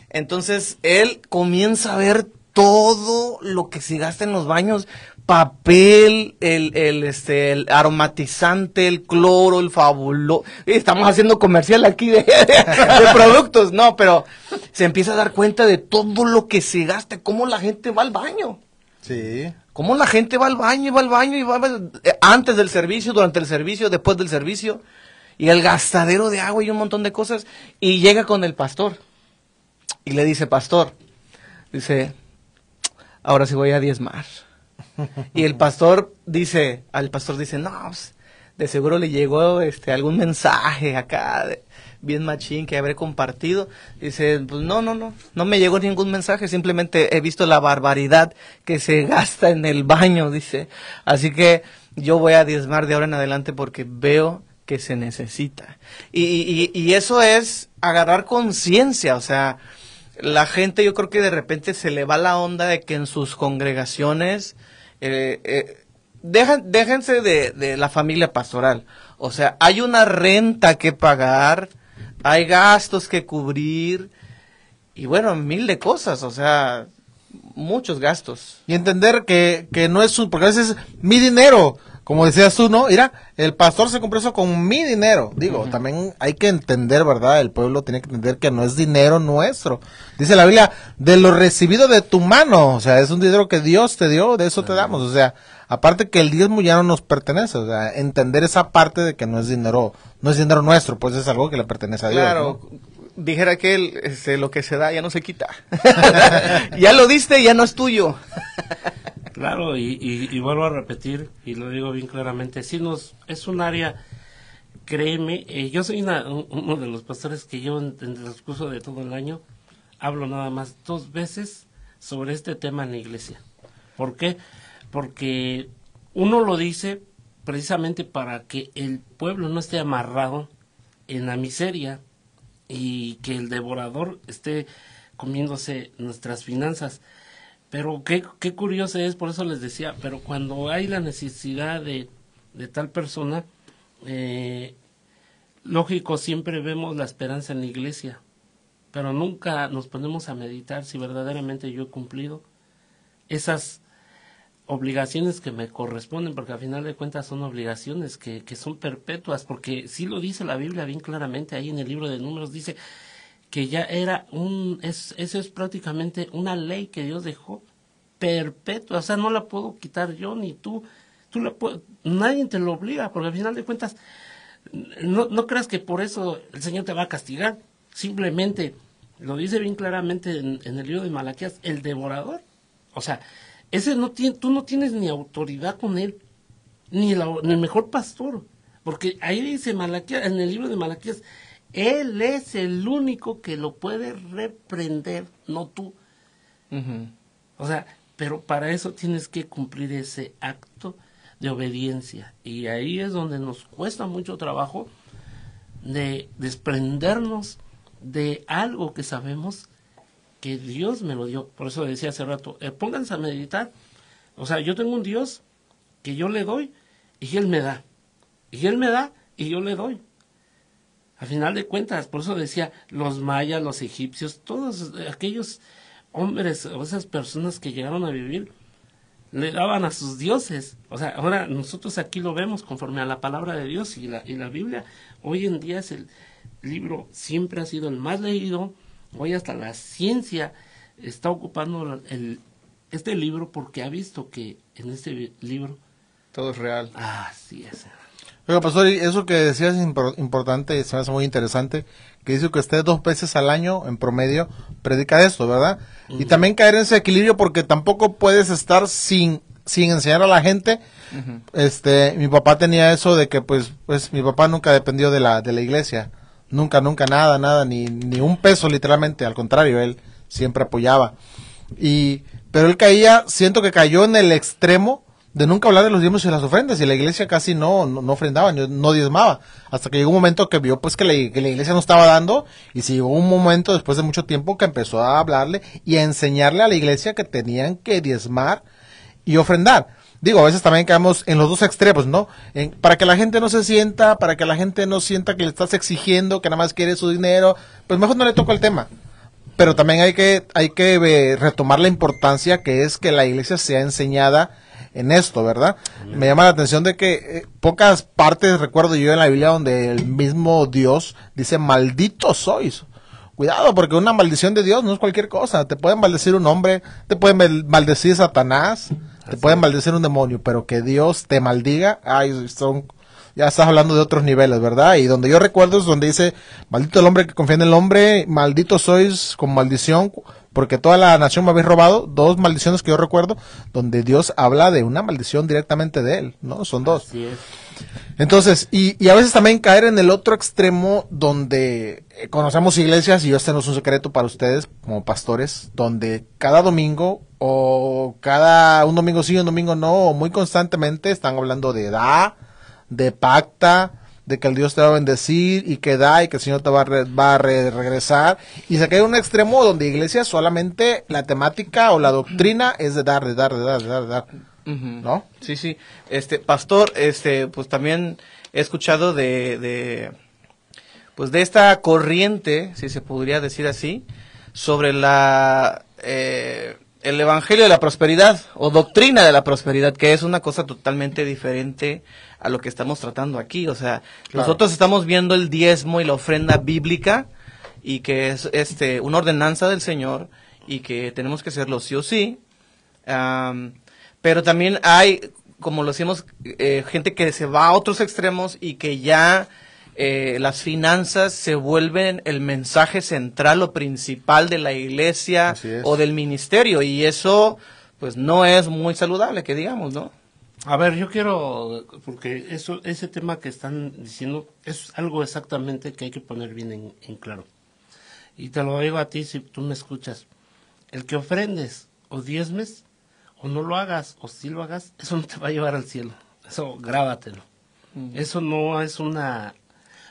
Entonces, él comienza a ver todo lo que se gasta en los baños papel, el, el, este, el aromatizante, el cloro, el fabuloso. Estamos haciendo comercial aquí de, productos, no, pero se empieza a dar cuenta de todo lo que se gasta, cómo la gente va al baño. Sí. Cómo la gente va al baño y va al baño y va antes del servicio, durante el servicio, después del servicio. Y el gastadero de agua y un montón de cosas. Y llega con el pastor. y le dice, pastor, dice, ahora sí voy a diezmar. Y el pastor dice, al pastor dice, no, pues, de seguro le llegó este algún mensaje acá de- bien machín que habré compartido. Dice, pues no, no, no, no me llegó ningún mensaje, simplemente he visto la barbaridad que se gasta en el baño, dice. Así que yo voy a diezmar de ahora en adelante porque veo que se necesita. Y, y, y eso es agarrar conciencia, o sea, la gente yo creo que de repente se le va la onda de que en sus congregaciones eh, eh, déjense de, de la familia pastoral. O sea, hay una renta que pagar, hay gastos que cubrir y bueno, mil de cosas, o sea, muchos gastos. Y entender que, que no es su, porque a veces es mi dinero, como decías tú, ¿no? Mira, el pastor se compró eso con mi dinero. Digo, también hay que entender, ¿verdad? El pueblo tiene que entender que no es dinero nuestro. Dice la Biblia, de lo recibido de tu mano, o sea, es un dinero que Dios te dio, de eso te damos, o sea, aparte que el diezmo ya no nos pertenece, o sea, entender esa parte de que no es dinero, no es dinero nuestro, pues es algo que le pertenece a Dios. Claro, ¿no? dijera que el, este, lo que se da ya no se quita. ya lo diste, ya no es tuyo. Claro, y, y, vuelvo a repetir, y lo digo bien claramente, sí nos, es un área, créeme, eh, yo soy uno de los pastores que yo en, en el transcurso de todo el año hablo nada más dos veces sobre este tema en la iglesia. ¿Por qué? Porque uno lo dice precisamente para que el pueblo no esté amarrado en la miseria y que el devorador esté comiéndose nuestras finanzas. Pero qué, qué curioso es, por eso les decía, pero cuando hay la necesidad de, de tal persona, eh, lógico, siempre vemos la esperanza en la iglesia, pero nunca nos ponemos a meditar si verdaderamente yo he cumplido esas obligaciones que me corresponden, porque al final de cuentas son obligaciones que, que son perpetuas, porque sí lo dice la Biblia bien claramente ahí en el libro de números, dice que ya era un, es, es prácticamente una ley que Dios dejó perpetua, o sea, no la puedo quitar yo ni tú, tú la nadie te lo obliga, porque al final de cuentas, no, no creas que por eso el Señor te va a castigar, simplemente lo dice bien claramente en, en el libro de Malaquías, el devorador, o sea, ese no tiene, tú no tienes ni autoridad con él, ni, la- ni el mejor pastor, porque ahí dice Malaquías, en el libro de Malaquías, él es el único que lo puede reprender, no tú. O sea, pero para eso tienes que cumplir ese acto de obediencia. Y ahí es donde nos cuesta mucho trabajo de desprendernos de algo que sabemos que Dios me lo dio. Por eso decía hace rato, eh, pónganse a meditar. O sea, yo tengo un Dios que yo le doy y Él me da. Y Él me da y yo le doy. A final de cuentas, por eso decía, los mayas, los egipcios, todos aquellos hombres o esas personas que llegaron a vivir, le daban a sus dioses. O sea, ahora nosotros aquí lo vemos conforme a la palabra de Dios y la, y la Biblia. Hoy en día es el libro, siempre ha sido el más leído. Hoy hasta la ciencia está ocupando el, este libro porque ha visto que en este libro, Todo es real. así es. Oiga, pastor, y eso que decías es impor- importante y se me hace muy interesante, que dice que usted dos veces al año, en promedio, predica esto, ¿verdad? Y también caer en ese equilibrio porque tampoco puedes estar sin, sin enseñar a la gente. Este, mi papá tenía eso de que, pues, pues, mi papá nunca dependió de la, de la iglesia. Nunca, nunca, nada, nada, ni, ni un peso literalmente, al contrario, él siempre apoyaba. Y, pero él caía, siento que cayó en el extremo de nunca hablar de los diezmos y las ofrendas y la iglesia casi no, no, no ofrendaba, no, diezmaba, hasta que llegó un momento que vio pues que la, iglesia no estaba dando y si llegó un momento después de mucho tiempo que empezó a hablarle y a enseñarle a la iglesia que tenían que diezmar y ofrendar. Digo, a veces también caemos en los dos extremos, ¿no? En- para que la gente no se sienta, para que la gente no sienta que le estás exigiendo, que nada más quiere su dinero, pues mejor no le toca el tema pero también hay que hay que eh, retomar la importancia que es que la iglesia sea enseñada en esto, ¿verdad? Me llama la atención de que eh, pocas partes recuerdo yo en la Biblia donde el mismo Dios dice maldito sois. Cuidado, porque una maldición de Dios no es cualquier cosa. Te pueden maldecir un hombre, te pueden mal- maldecir Satanás, te pueden maldecir un demonio, pero que Dios te maldiga, ay, son, ya estás hablando de otros niveles, ¿verdad? Y donde yo recuerdo es donde dice, maldito el hombre que confía en el hombre, maldito sois con maldición, porque toda la nación me habéis robado, dos maldiciones que yo recuerdo, donde Dios habla de una maldición directamente de él, ¿no? Son dos. Así es. Entonces, y, y a veces también caer en el otro extremo donde eh, conocemos iglesias, y este no es un secreto para ustedes como pastores, donde cada domingo o cada un domingo sí, un domingo no, o muy constantemente están hablando de da, de pacta, de que el Dios te va a bendecir y que da y que el Señor te va a, re- va a re- regresar. Y se cae en un extremo donde iglesia solamente la temática o la doctrina es de dar, de dar, de dar, de dar, de dar. ¿No? Sí, sí. Este, pastor, este, pues también he escuchado de, de, pues de esta corriente, si se podría decir así, sobre la, eh, el evangelio de la prosperidad o doctrina de la prosperidad, que es una cosa totalmente diferente a lo que estamos tratando aquí. O sea, Claro. nosotros estamos viendo el diezmo y la ofrenda bíblica y que es este una ordenanza del Señor y que tenemos que hacerlo sí o sí. Pero también hay, como lo decimos, eh, gente que se va a otros extremos y que ya eh, las finanzas se vuelven el mensaje central o principal de la iglesia o del ministerio y eso pues no es muy saludable, que digamos, ¿no? A ver, yo quiero, porque eso, ese tema que están diciendo es algo exactamente que hay que poner bien en, en claro. Y te lo digo a ti si tú me escuchas. El que ofrendes o diezmes, o no lo hagas, o si lo hagas, eso no te va a llevar al cielo. Eso grábatelo. Eso no es una,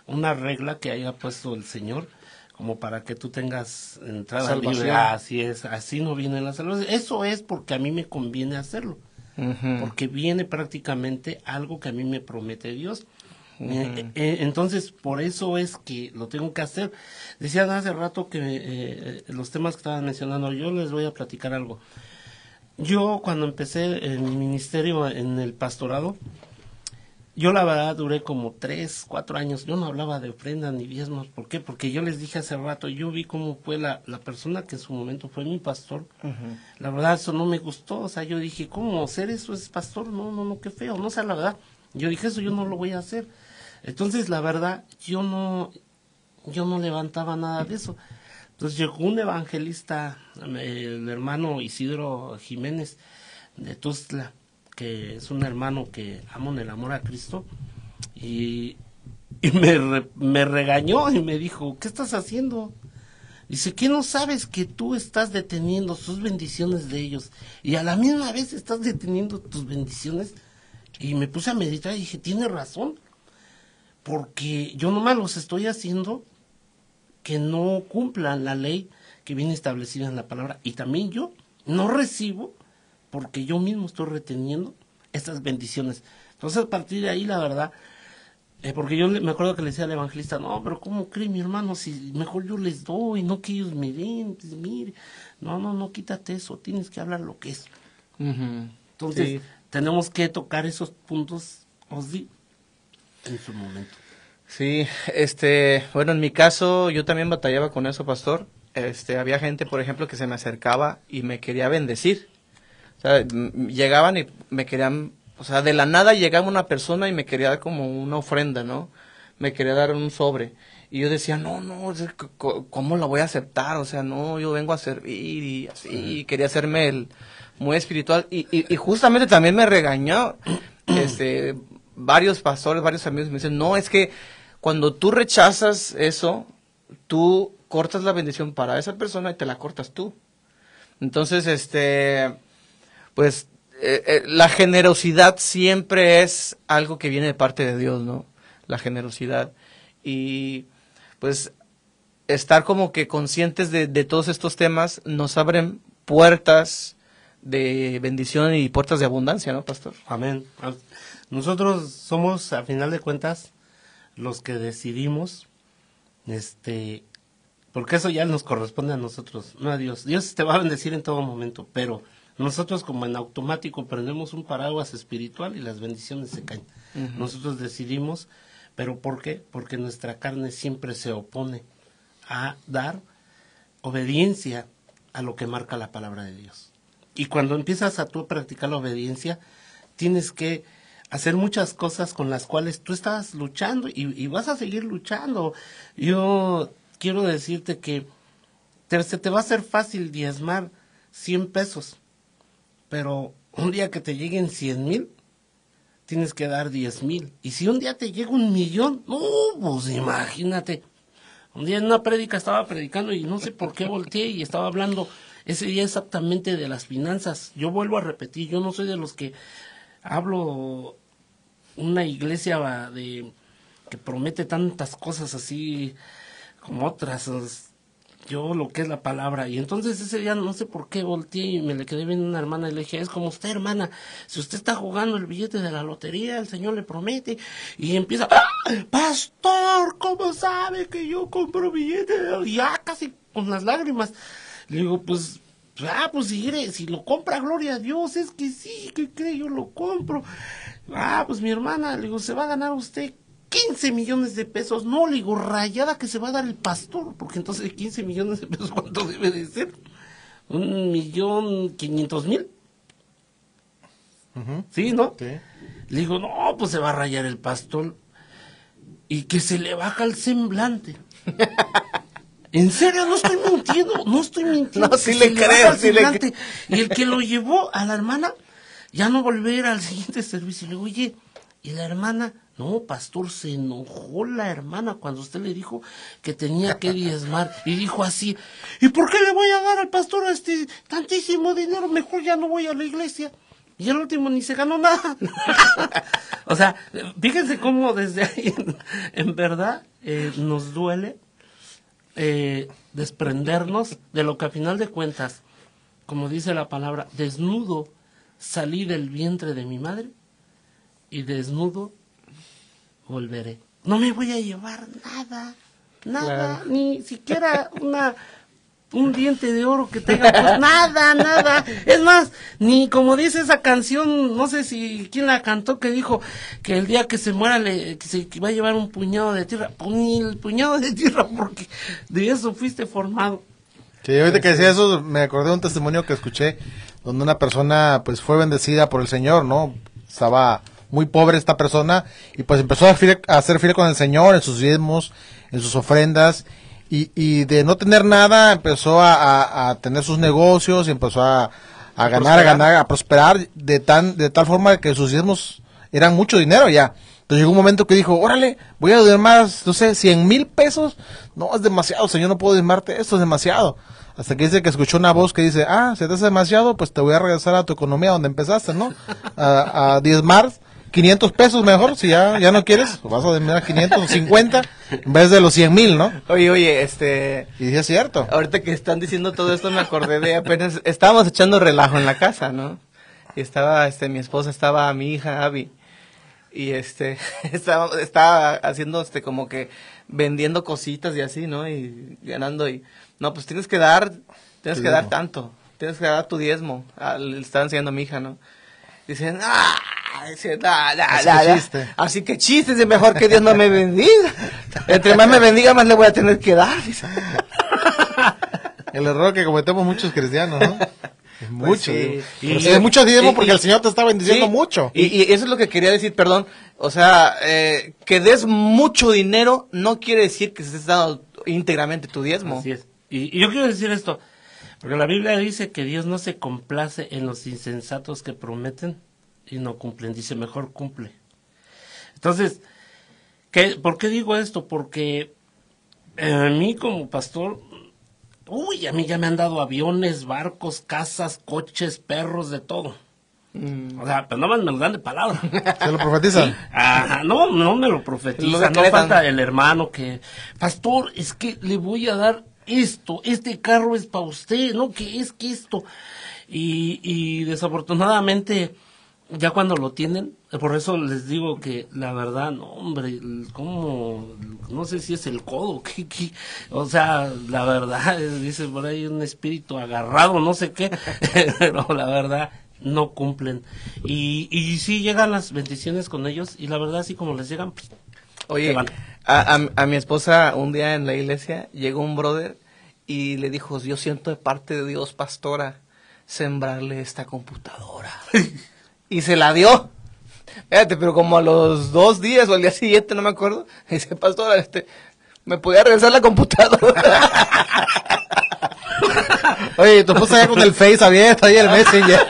una regla que haya puesto el Señor como para que tú tengas entrada Salvación. libre. Así es, así no viene la salvación. Eso es porque a mí me conviene hacerlo porque viene prácticamente algo que a mí me promete Dios. Eh, eh, entonces, por eso es que lo tengo que hacer. Decían hace rato que eh, eh, los temas que estaban mencionando, yo les voy a platicar algo. Yo cuando empecé en mi ministerio en el pastorado, yo la verdad duré como tres, cuatro años. Yo no hablaba de ofrendas ni diezmos. ¿Por qué? Porque yo les dije hace rato, yo vi cómo fue la, la persona que en su momento fue mi pastor. La verdad, eso no me gustó. O sea, yo dije, ¿cómo hacer eso es pastor? No, no, no, qué feo. No, o sea, la verdad. Yo dije, eso yo no lo voy a hacer. Entonces, la verdad, yo no, yo no levantaba nada de eso. Entonces llegó un evangelista, el hermano Isidro Jiménez de Tuzla, que es un hermano que amo en el amor a Cristo, y, me, me regañó y me dijo, ¿qué estás haciendo? Dice, ¿qué no sabes que tú estás deteniendo sus bendiciones de ellos? Y a la misma vez estás deteniendo tus bendiciones. Y me puse a meditar y dije, tiene razón. Porque yo nomás los estoy haciendo que no cumplan la ley que viene establecida en la palabra. Y también yo no recibo porque yo mismo estoy reteniendo estas bendiciones. Entonces, a partir de ahí, la verdad, eh, porque yo me acuerdo que le decía al evangelista, no, pero ¿cómo cree mi hermano? Si mejor yo les doy, no que ellos me den, pues, mire. No, no, no, quítate eso, tienes que hablar lo que es. Entonces, Sí. tenemos que tocar esos puntos, os di, en su momento. Sí, este, bueno, en mi caso yo también batallaba con eso, pastor. Este, había gente, por ejemplo, que se me acercaba y me quería bendecir. O sea, llegaban y me querían, o sea, de la nada llegaba una persona y me quería dar como una ofrenda, ¿no? Me quería dar un sobre. Y yo decía, no, no, ¿cómo la voy a aceptar? O sea, no, yo vengo a servir y así, y quería hacerme el muy espiritual. Y, y, y justamente también me regañó, este, varios pastores, varios amigos me dicen, no, es que cuando tú rechazas eso, tú cortas la bendición para esa persona y te la cortas tú. Entonces, este, pues, eh, eh, la generosidad siempre es algo que viene de parte de Dios, ¿no? La generosidad. Y, pues, estar como que conscientes de, de todos estos temas nos abren puertas de bendición y puertas de abundancia, ¿no, pastor? Amén. Nosotros somos, a final de cuentas, los que decidimos, este, porque eso ya nos corresponde a nosotros, no a Dios. Dios te va a bendecir en todo momento, pero nosotros como en automático prendemos un paraguas espiritual y las bendiciones se caen. Nosotros decidimos, pero ¿por qué? Porque nuestra carne siempre se opone a dar obediencia a lo que marca la palabra de Dios. Y cuando empiezas a tú practicar la obediencia, tienes que hacer muchas cosas con las cuales tú estás luchando y, y vas a seguir luchando. Yo quiero decirte que te, se te va a hacer fácil diezmar 100 pesos, pero un día que te lleguen 100 mil, tienes que dar 10 mil. Y si un día te llega un millón, no, pues imagínate. Un día en una prédica estaba predicando y no sé por qué volteé y estaba hablando ese día exactamente de las finanzas. Yo vuelvo a repetir, yo no soy de los que hablo una iglesia de que promete tantas cosas así como otras yo lo que es la palabra. Y entonces ese día no sé por qué volteé y me le quedé viendo una hermana y le dije, es como usted, hermana, si usted está jugando el billete de la lotería, el Señor le promete. Y empieza, ¡Ah! pastor, ¿cómo sabe que yo compro billetes? Ya casi con las lágrimas. Le digo, pues, ah, pues si, si lo compra, gloria a Dios, es que sí, que cree, yo lo compro. Ah, pues mi hermana, le digo, se va a ganar usted 15 millones de pesos. No, le digo, rayada que se va a dar el pastor, porque entonces 15 millones de pesos, ¿cuánto debe de ser? Un millón quinientos mil. Sí, ¿no? Le digo, no, pues se va a rayar el pastor. Y que se le baja el semblante. En serio, no estoy mintiendo, no estoy mintiendo. No, sí le creo, sí le creo. Y el que lo llevó a la hermana, ya no volver al siguiente servicio. Le digo, oye, y la hermana, no, pastor, se enojó la hermana cuando usted le dijo que tenía que diezmar. Y dijo así, ¿y por qué le voy a dar al pastor este tantísimo dinero? Mejor ya no voy a la iglesia. Y el último ni se ganó nada. o sea, fíjense cómo desde ahí, en, verdad, eh, nos duele eh, desprendernos de lo que a final de cuentas, como dice la palabra, desnudo salí del vientre de mi madre y desnudo volveré. No me voy a llevar nada, nada, ni siquiera una un diente de oro que tenga, pues nada, nada. Es más, ni como dice esa canción, no sé si quién la cantó, que dijo que el día que se muera le, que se va a llevar un puñado de tierra, pues ni el puñado de tierra, porque de eso fuiste formado. Sí, ahorita que decía eso, me acordé de un testimonio que escuché, donde una persona pues fue bendecida por el Señor, ¿no? Estaba muy pobre esta persona y pues empezó a, a ser fiel con el Señor en sus diezmos, en sus ofrendas y, y de no tener nada empezó a, a, tener sus negocios y empezó a, a ganar, a ganar, a prosperar de tan de tal forma que sus diezmos eran mucho dinero ya. Entonces llegó un momento que dijo, órale, voy a dar más, no sé, cien mil pesos. No, es demasiado, señor, no puedo diezmarte, esto es demasiado. Hasta que dice que escuchó una voz que dice, ah, si te hace demasiado, pues te voy a regresar a tu economía donde empezaste, ¿no? A, a diezmar 500 pesos mejor, si ya, ya no quieres, vas a dar 550 en vez de los 100 mil, ¿no? Oye, oye, este... Y es cierto. Ahorita que están diciendo todo esto me acordé de apenas, estábamos echando relajo en la casa, ¿no? Y estaba, este, mi esposa estaba, mi hija, Abby, y este, estaba, estaba haciendo, este, como que vendiendo cositas y así, ¿no? Y ganando y, no, pues tienes que dar, tienes que dar tanto, tienes que dar tu diezmo, le estaba enseñando a mi hija, ¿no? Dicen, ah, así, que chistes es mejor que Dios no me bendiga. Entre más me bendiga, más le voy a tener que dar. El error que cometemos muchos cristianos, ¿no? Pues mucho. Y, es mucho diezmo porque el Señor te está bendiciendo mucho. Y, eso es lo que quería decir, perdón. O sea, eh, que des mucho dinero no quiere decir que se estés dando íntegramente tu diezmo. Así es. Y, yo quiero decir esto, porque la Biblia dice que Dios no se complace en los insensatos que prometen y no cumplen. Dice, mejor cumple. Entonces, ¿qué, ¿por qué digo esto? Porque eh, a mí como pastor, uy, a mí ya me han dado aviones, barcos, casas, coches, perros, de todo. Mm. O sea, pero no me lo dan de palabra. ¿Se lo profetizan? Ajá, no, no me lo profetizan. No falta el hermano que, pastor, es que le voy a dar esto, este carro es para usted, ¿no? Que es que esto. Y, y desafortunadamente, ya cuando lo tienen, por eso les digo que la verdad, no, hombre, como, no sé si es el codo, que, o sea, la verdad, dice por ahí un espíritu agarrado, no sé qué, pero la verdad, no cumplen. Y, y sí llegan las bendiciones con ellos, y la verdad, así como les llegan, pues, Oye, a, a, mi esposa un día en la iglesia llegó un brother y le dijo, yo siento de parte de Dios, pastora, sembrarle esta computadora. y se la dio. Espérate, pero como a los dos días o al día siguiente, no me acuerdo, dice, pastor, este, ¿me podía regresar la computadora? Oye, tu esposa ya con el Face abierto ahí el Messenger.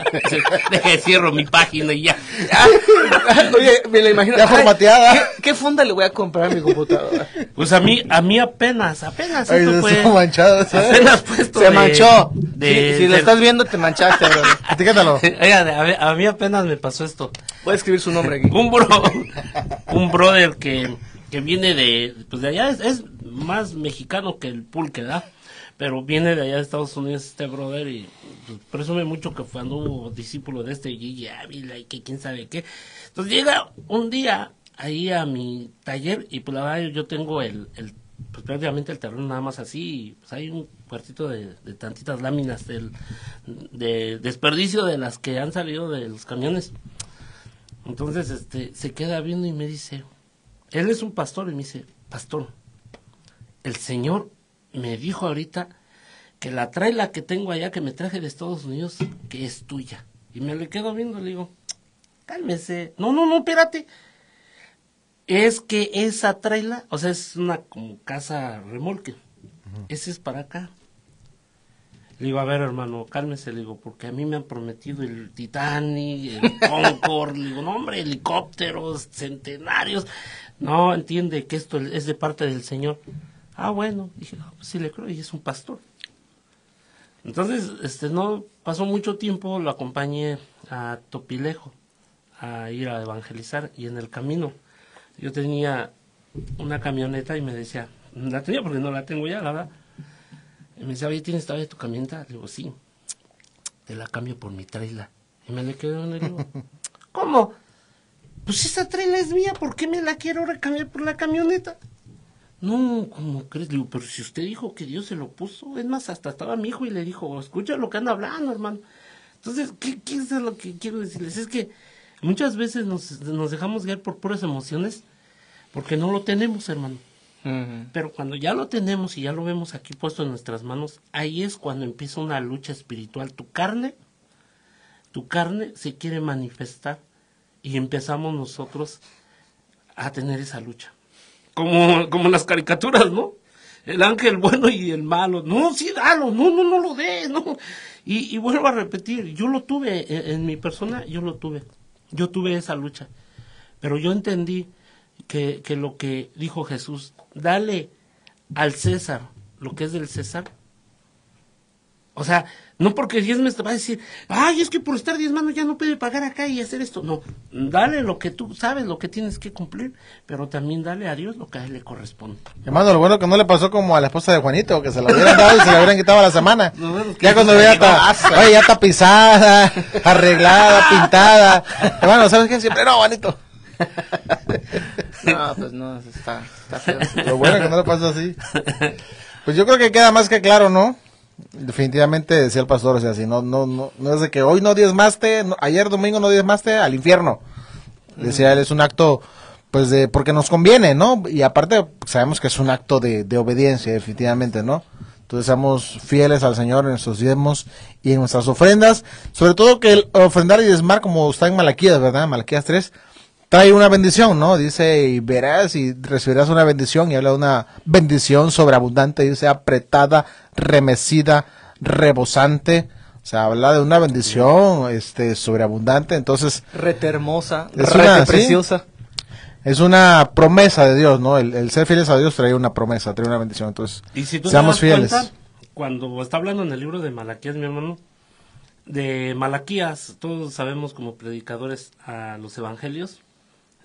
Deje cierro mi página y ya. Oye, me la imagino. Ya formateada. ¿qué, qué funda le voy a comprar a mi computadora? Pues a mí, a mí apenas, apenas Ay, esto fue. manchado, ¿sabes? Apenas puesto Se de- manchó. de- si si lo estás viendo, te manchaste, bro. Etiquétalo. Oiga, a, a mí apenas me pasó esto. Voy a escribir su nombre aquí. Un bro, un brother que, que viene de, pues de allá, es, más mexicano que el pulque, ¿verdad? Pero viene de allá de Estados Unidos este brother y pues, presume mucho que fue anduvo discípulo de este Gigi Ávila y que quién sabe qué. Entonces llega un día ahí a mi taller y pues la verdad yo tengo el, el pues prácticamente el terreno nada más así pues hay un cuartito de, de tantitas láminas del de desperdicio de las que han salido de los camiones. Entonces, este, se queda viendo y me dice, él es un pastor y me dice, pastor, el Señor me dijo ahorita que la traila que tengo allá que me traje de Estados Unidos, que es tuya. Y me le quedo viendo, le digo, cálmese. No, no, no, espérate. Es que esa traila, o sea, es una como casa remolque. Ese es para acá. Le digo, a ver, hermano, cálmese, le digo, porque a mí me han prometido el Titanic, el Concorde, le digo, no, hombre, helicópteros, centenarios. No, entiende que esto es de parte del Señor. Ah, bueno, dije, no, pues sí le creo, y es un pastor. Entonces, este, no pasó mucho tiempo, lo acompañé a Topilejo a ir a evangelizar y en el camino yo tenía una camioneta y me decía, la tenía porque no la tengo ya, la verdad. Y me decía, oye, ¿tienes todavía tu camioneta? Le digo, sí, te la cambio por mi trailer. Y me le quedo en el digo, ¿cómo? Pues esa trailer es mía, ¿por qué me la quiero ahora cambiar por la camioneta? No, ¿cómo crees? Le digo, pero si usted dijo que Dios se lo puso, es más, hasta estaba mi hijo y le dijo, escucha lo que anda hablando, hermano. Entonces, ¿qué, qué es lo que quiero decirles? Es que muchas veces nos, nos dejamos guiar por puras emociones porque no lo tenemos, hermano. Pero cuando ya lo tenemos y ya lo vemos aquí puesto en nuestras manos, ahí es cuando empieza una lucha espiritual. Tu carne, tu carne se quiere manifestar y empezamos nosotros a tener esa lucha. Como, como las caricaturas, ¿no? El ángel bueno y el malo. No, sí, dalo, no, no, no lo des, no. Y, vuelvo a repetir, yo lo tuve en, en mi persona, yo lo tuve. Yo tuve esa lucha. Pero yo entendí que, que lo que dijo Jesús, dale al César lo que es del César. O sea, no porque diezmes te va a decir, ay, es que por estar diezmando ya no puede pagar acá y hacer esto. No, dale lo que tú sabes, lo que tienes que cumplir, pero también dale a Dios lo que a él le corresponde. Hermano, lo bueno que no le pasó como a la esposa de Juanito, que se la hubieran dado y se la hubieran quitado a la semana. No, bueno, Ya cuando oye, ya tapizada, arreglada, pintada. Hermano, ¿sabes qué? Siempre no, Juanito. No, pues no, está, está feo. Lo bueno que no le pasó así. Pues yo creo que queda más que claro, ¿no? Definitivamente decía el pastor, o sea, si no, no, no, no es de que hoy no diezmaste, no- ayer domingo no diezmaste al infierno. Decía él, es un acto, pues de, porque nos conviene, ¿no? Y aparte, sabemos que es un acto de, de obediencia, definitivamente, ¿no? Entonces seamos fieles al Señor en nuestros diezmos y en nuestras ofrendas. Sobre todo que el ofrendar y diezmar, como está en Malaquías, ¿verdad? Malaquías 3, trae una bendición, ¿no? Dice, y verás y recibirás una bendición, y habla de una bendición sobreabundante, dice, apretada, remecida, rebosante. O sea, habla de una bendición este, sobreabundante. Entonces, Rete hermosa, Es rete una- sí. preciosa. es una promesa de Dios, ¿no? El, el ser fieles a Dios trae una promesa, trae una bendición. Entonces, Y si tú seamos te das fieles. cuenta, cuando está hablando en el libro de Malaquías, mi hermano, de Malaquías, todos sabemos como predicadores a los evangelios,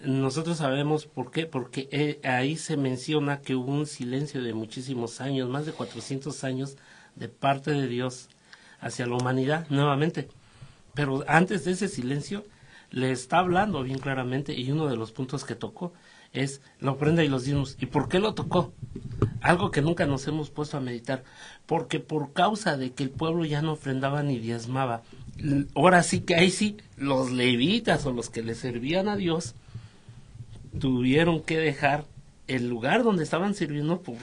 nosotros sabemos por qué, porque eh, ahí se menciona que hubo un silencio de muchísimos años, más de 400 años, de parte de Dios hacia la humanidad nuevamente. Pero antes de ese silencio, le está hablando bien claramente y uno de los puntos que tocó es la ofrenda y los diezmos. ¿Y por qué lo tocó? Algo que nunca nos hemos puesto a meditar. Porque por causa de que el pueblo ya no ofrendaba ni diezmaba, ahora sí que ahí sí, los levitas o los que le servían a Dios tuvieron que dejar el lugar donde estaban sirviendo por,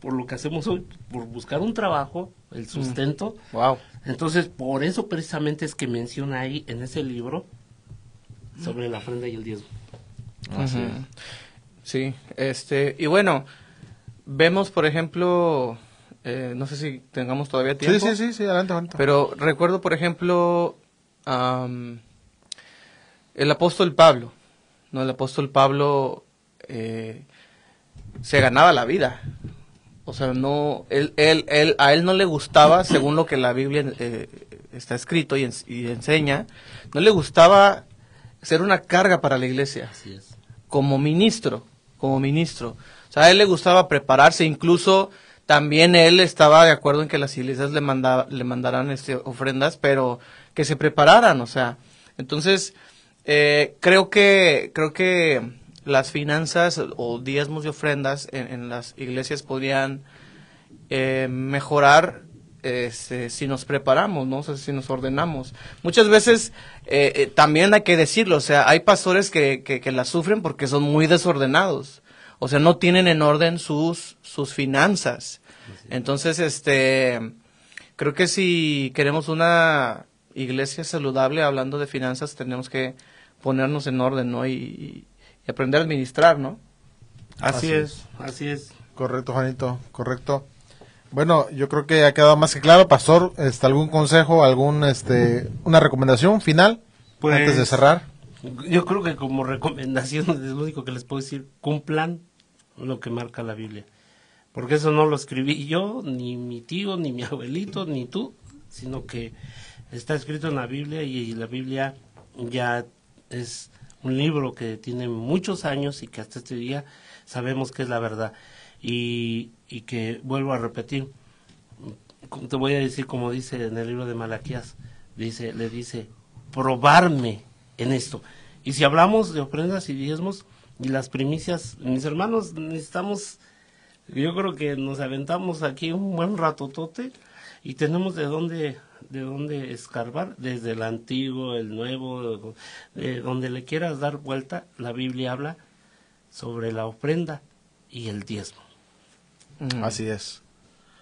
por lo que hacemos hoy, por buscar un trabajo, el sustento. Wow. Entonces, por eso precisamente es que menciona ahí en ese libro sobre la ofrenda y el diezmo. Sí, este, y bueno, vemos, por ejemplo, eh, no sé si tengamos todavía Sí, tiempo. sí, sí, sí, adelante, adelante. Pero recuerdo, por ejemplo, el apóstol Pablo. ¿No? El apóstol Pablo eh, se ganaba la vida. O sea, no, él, él, él, a él no le gustaba, según lo que la Biblia eh, está escrito y, ens- y enseña, no le gustaba ser una carga para la iglesia Así es. como ministro, como ministro. O sea, a él le gustaba prepararse, incluso también él estaba de acuerdo en que las iglesias le, manda, le mandaran este, ofrendas, pero que se prepararan, o sea. Entonces, eh, creo que, creo que las finanzas o diezmos y ofrendas en, en las iglesias podrían eh, mejorar este, si nos preparamos, ¿no? O sea, si nos ordenamos. Muchas veces eh, eh, también hay que decirlo, o sea, hay pastores que, que, que la sufren porque son muy desordenados. O sea, no tienen en orden sus, sus finanzas. Entonces, este, creo que si queremos una iglesia saludable, hablando de finanzas, tenemos que ponernos en orden, ¿no? Y, y aprender a administrar, ¿no? Así, Así es, así es. Correcto, Juanito, correcto. Bueno, yo creo que ha quedado más que claro, Pastor, este, algún consejo, algún, este, una recomendación final Pues- antes de cerrar. Yo creo que como recomendación es lo único que les puedo decir, cumplan lo que marca la Biblia. Porque eso no lo escribí yo, ni mi tío, ni mi abuelito, ni tú, sino que está escrito en la Biblia y la Biblia ya es un libro que tiene muchos años y que hasta este día sabemos que es la verdad. Y, y que vuelvo a repetir, te voy a decir como dice en el libro de Malaquías, dice, le dice, probarme en esto. Y si hablamos de ofrendas y diezmos y las primicias, mis hermanos, necesitamos, yo creo que nos aventamos aquí un buen ratotote y tenemos de dónde, de dónde escarbar, desde el antiguo, el nuevo, de donde le quieras dar vuelta, la Biblia habla sobre la ofrenda y el diezmo. Así es.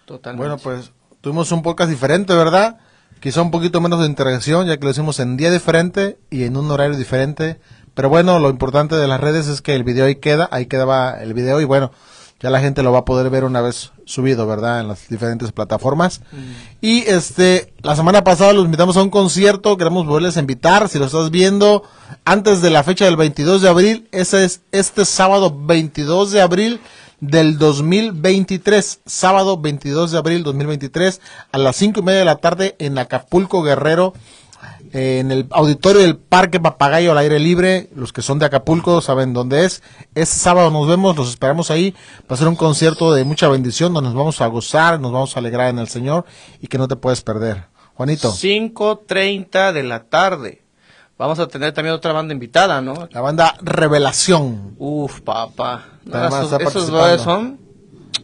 Totalmente. Bueno, pues tuvimos un podcast diferente, ¿verdad? Quizá un poquito menos de interacción, ya que lo hicimos en día diferente y en un horario diferente. Pero bueno, lo importante de las redes es que el video ahí queda, ahí quedaba el video y bueno, ya la gente lo va a poder ver una vez subido, ¿verdad? En las diferentes plataformas. Y este, la semana pasada los invitamos a un concierto, queremos volverles a invitar, si lo estás viendo, antes de la fecha del 22 de abril, ese es este sábado 22 de abril del 2023, sábado 22 de abril 2023, a las cinco y media de la tarde en Acapulco Guerrero, eh, en el auditorio del Parque Papagayo al aire libre. Los que son de Acapulco saben dónde es. Este sábado nos vemos, los esperamos ahí. Va a ser un concierto de mucha bendición donde nos vamos a gozar, nos vamos a alegrar en el Señor y que no te puedes perder. Juanito, 5.30 de la tarde. Vamos a tener también otra banda invitada, ¿no? la banda Revelación, Uf, papá. No, esos esos son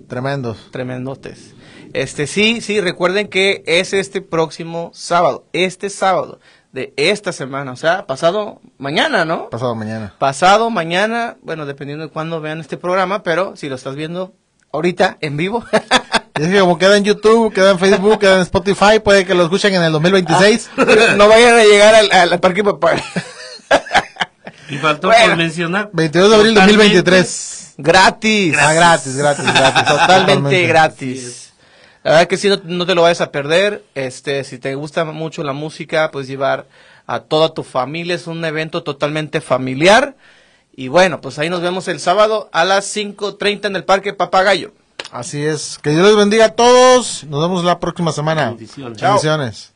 tremendos. tremendotes. Este, sí, sí, recuerden que es este próximo sábado, este sábado de esta semana, o sea, pasado mañana, ¿no? Pasado mañana. Pasado mañana, bueno, dependiendo de cuándo vean este programa, pero si lo estás viendo ahorita en vivo, es que como queda en YouTube, queda en Facebook, queda en Spotify, puede que lo escuchen en el 2026. no vayan a llegar al, al parque papá. Y faltó Bueno. por mencionar. 22 de abril totalmente 2023. Gratis. Ah, gratis, gratis, gratis. Totalmente Totalmente. gratis. La verdad que sí, no, no te lo vayas a perder. Este, si te gusta mucho la música, puedes llevar a toda tu familia. Es un evento totalmente familiar. Y bueno, pues ahí nos vemos el sábado a las 5.30 en el Parque Papagayo. Así es. Que Dios les bendiga a todos. Nos vemos la próxima semana. Bendiciones. Chao. Bendiciones.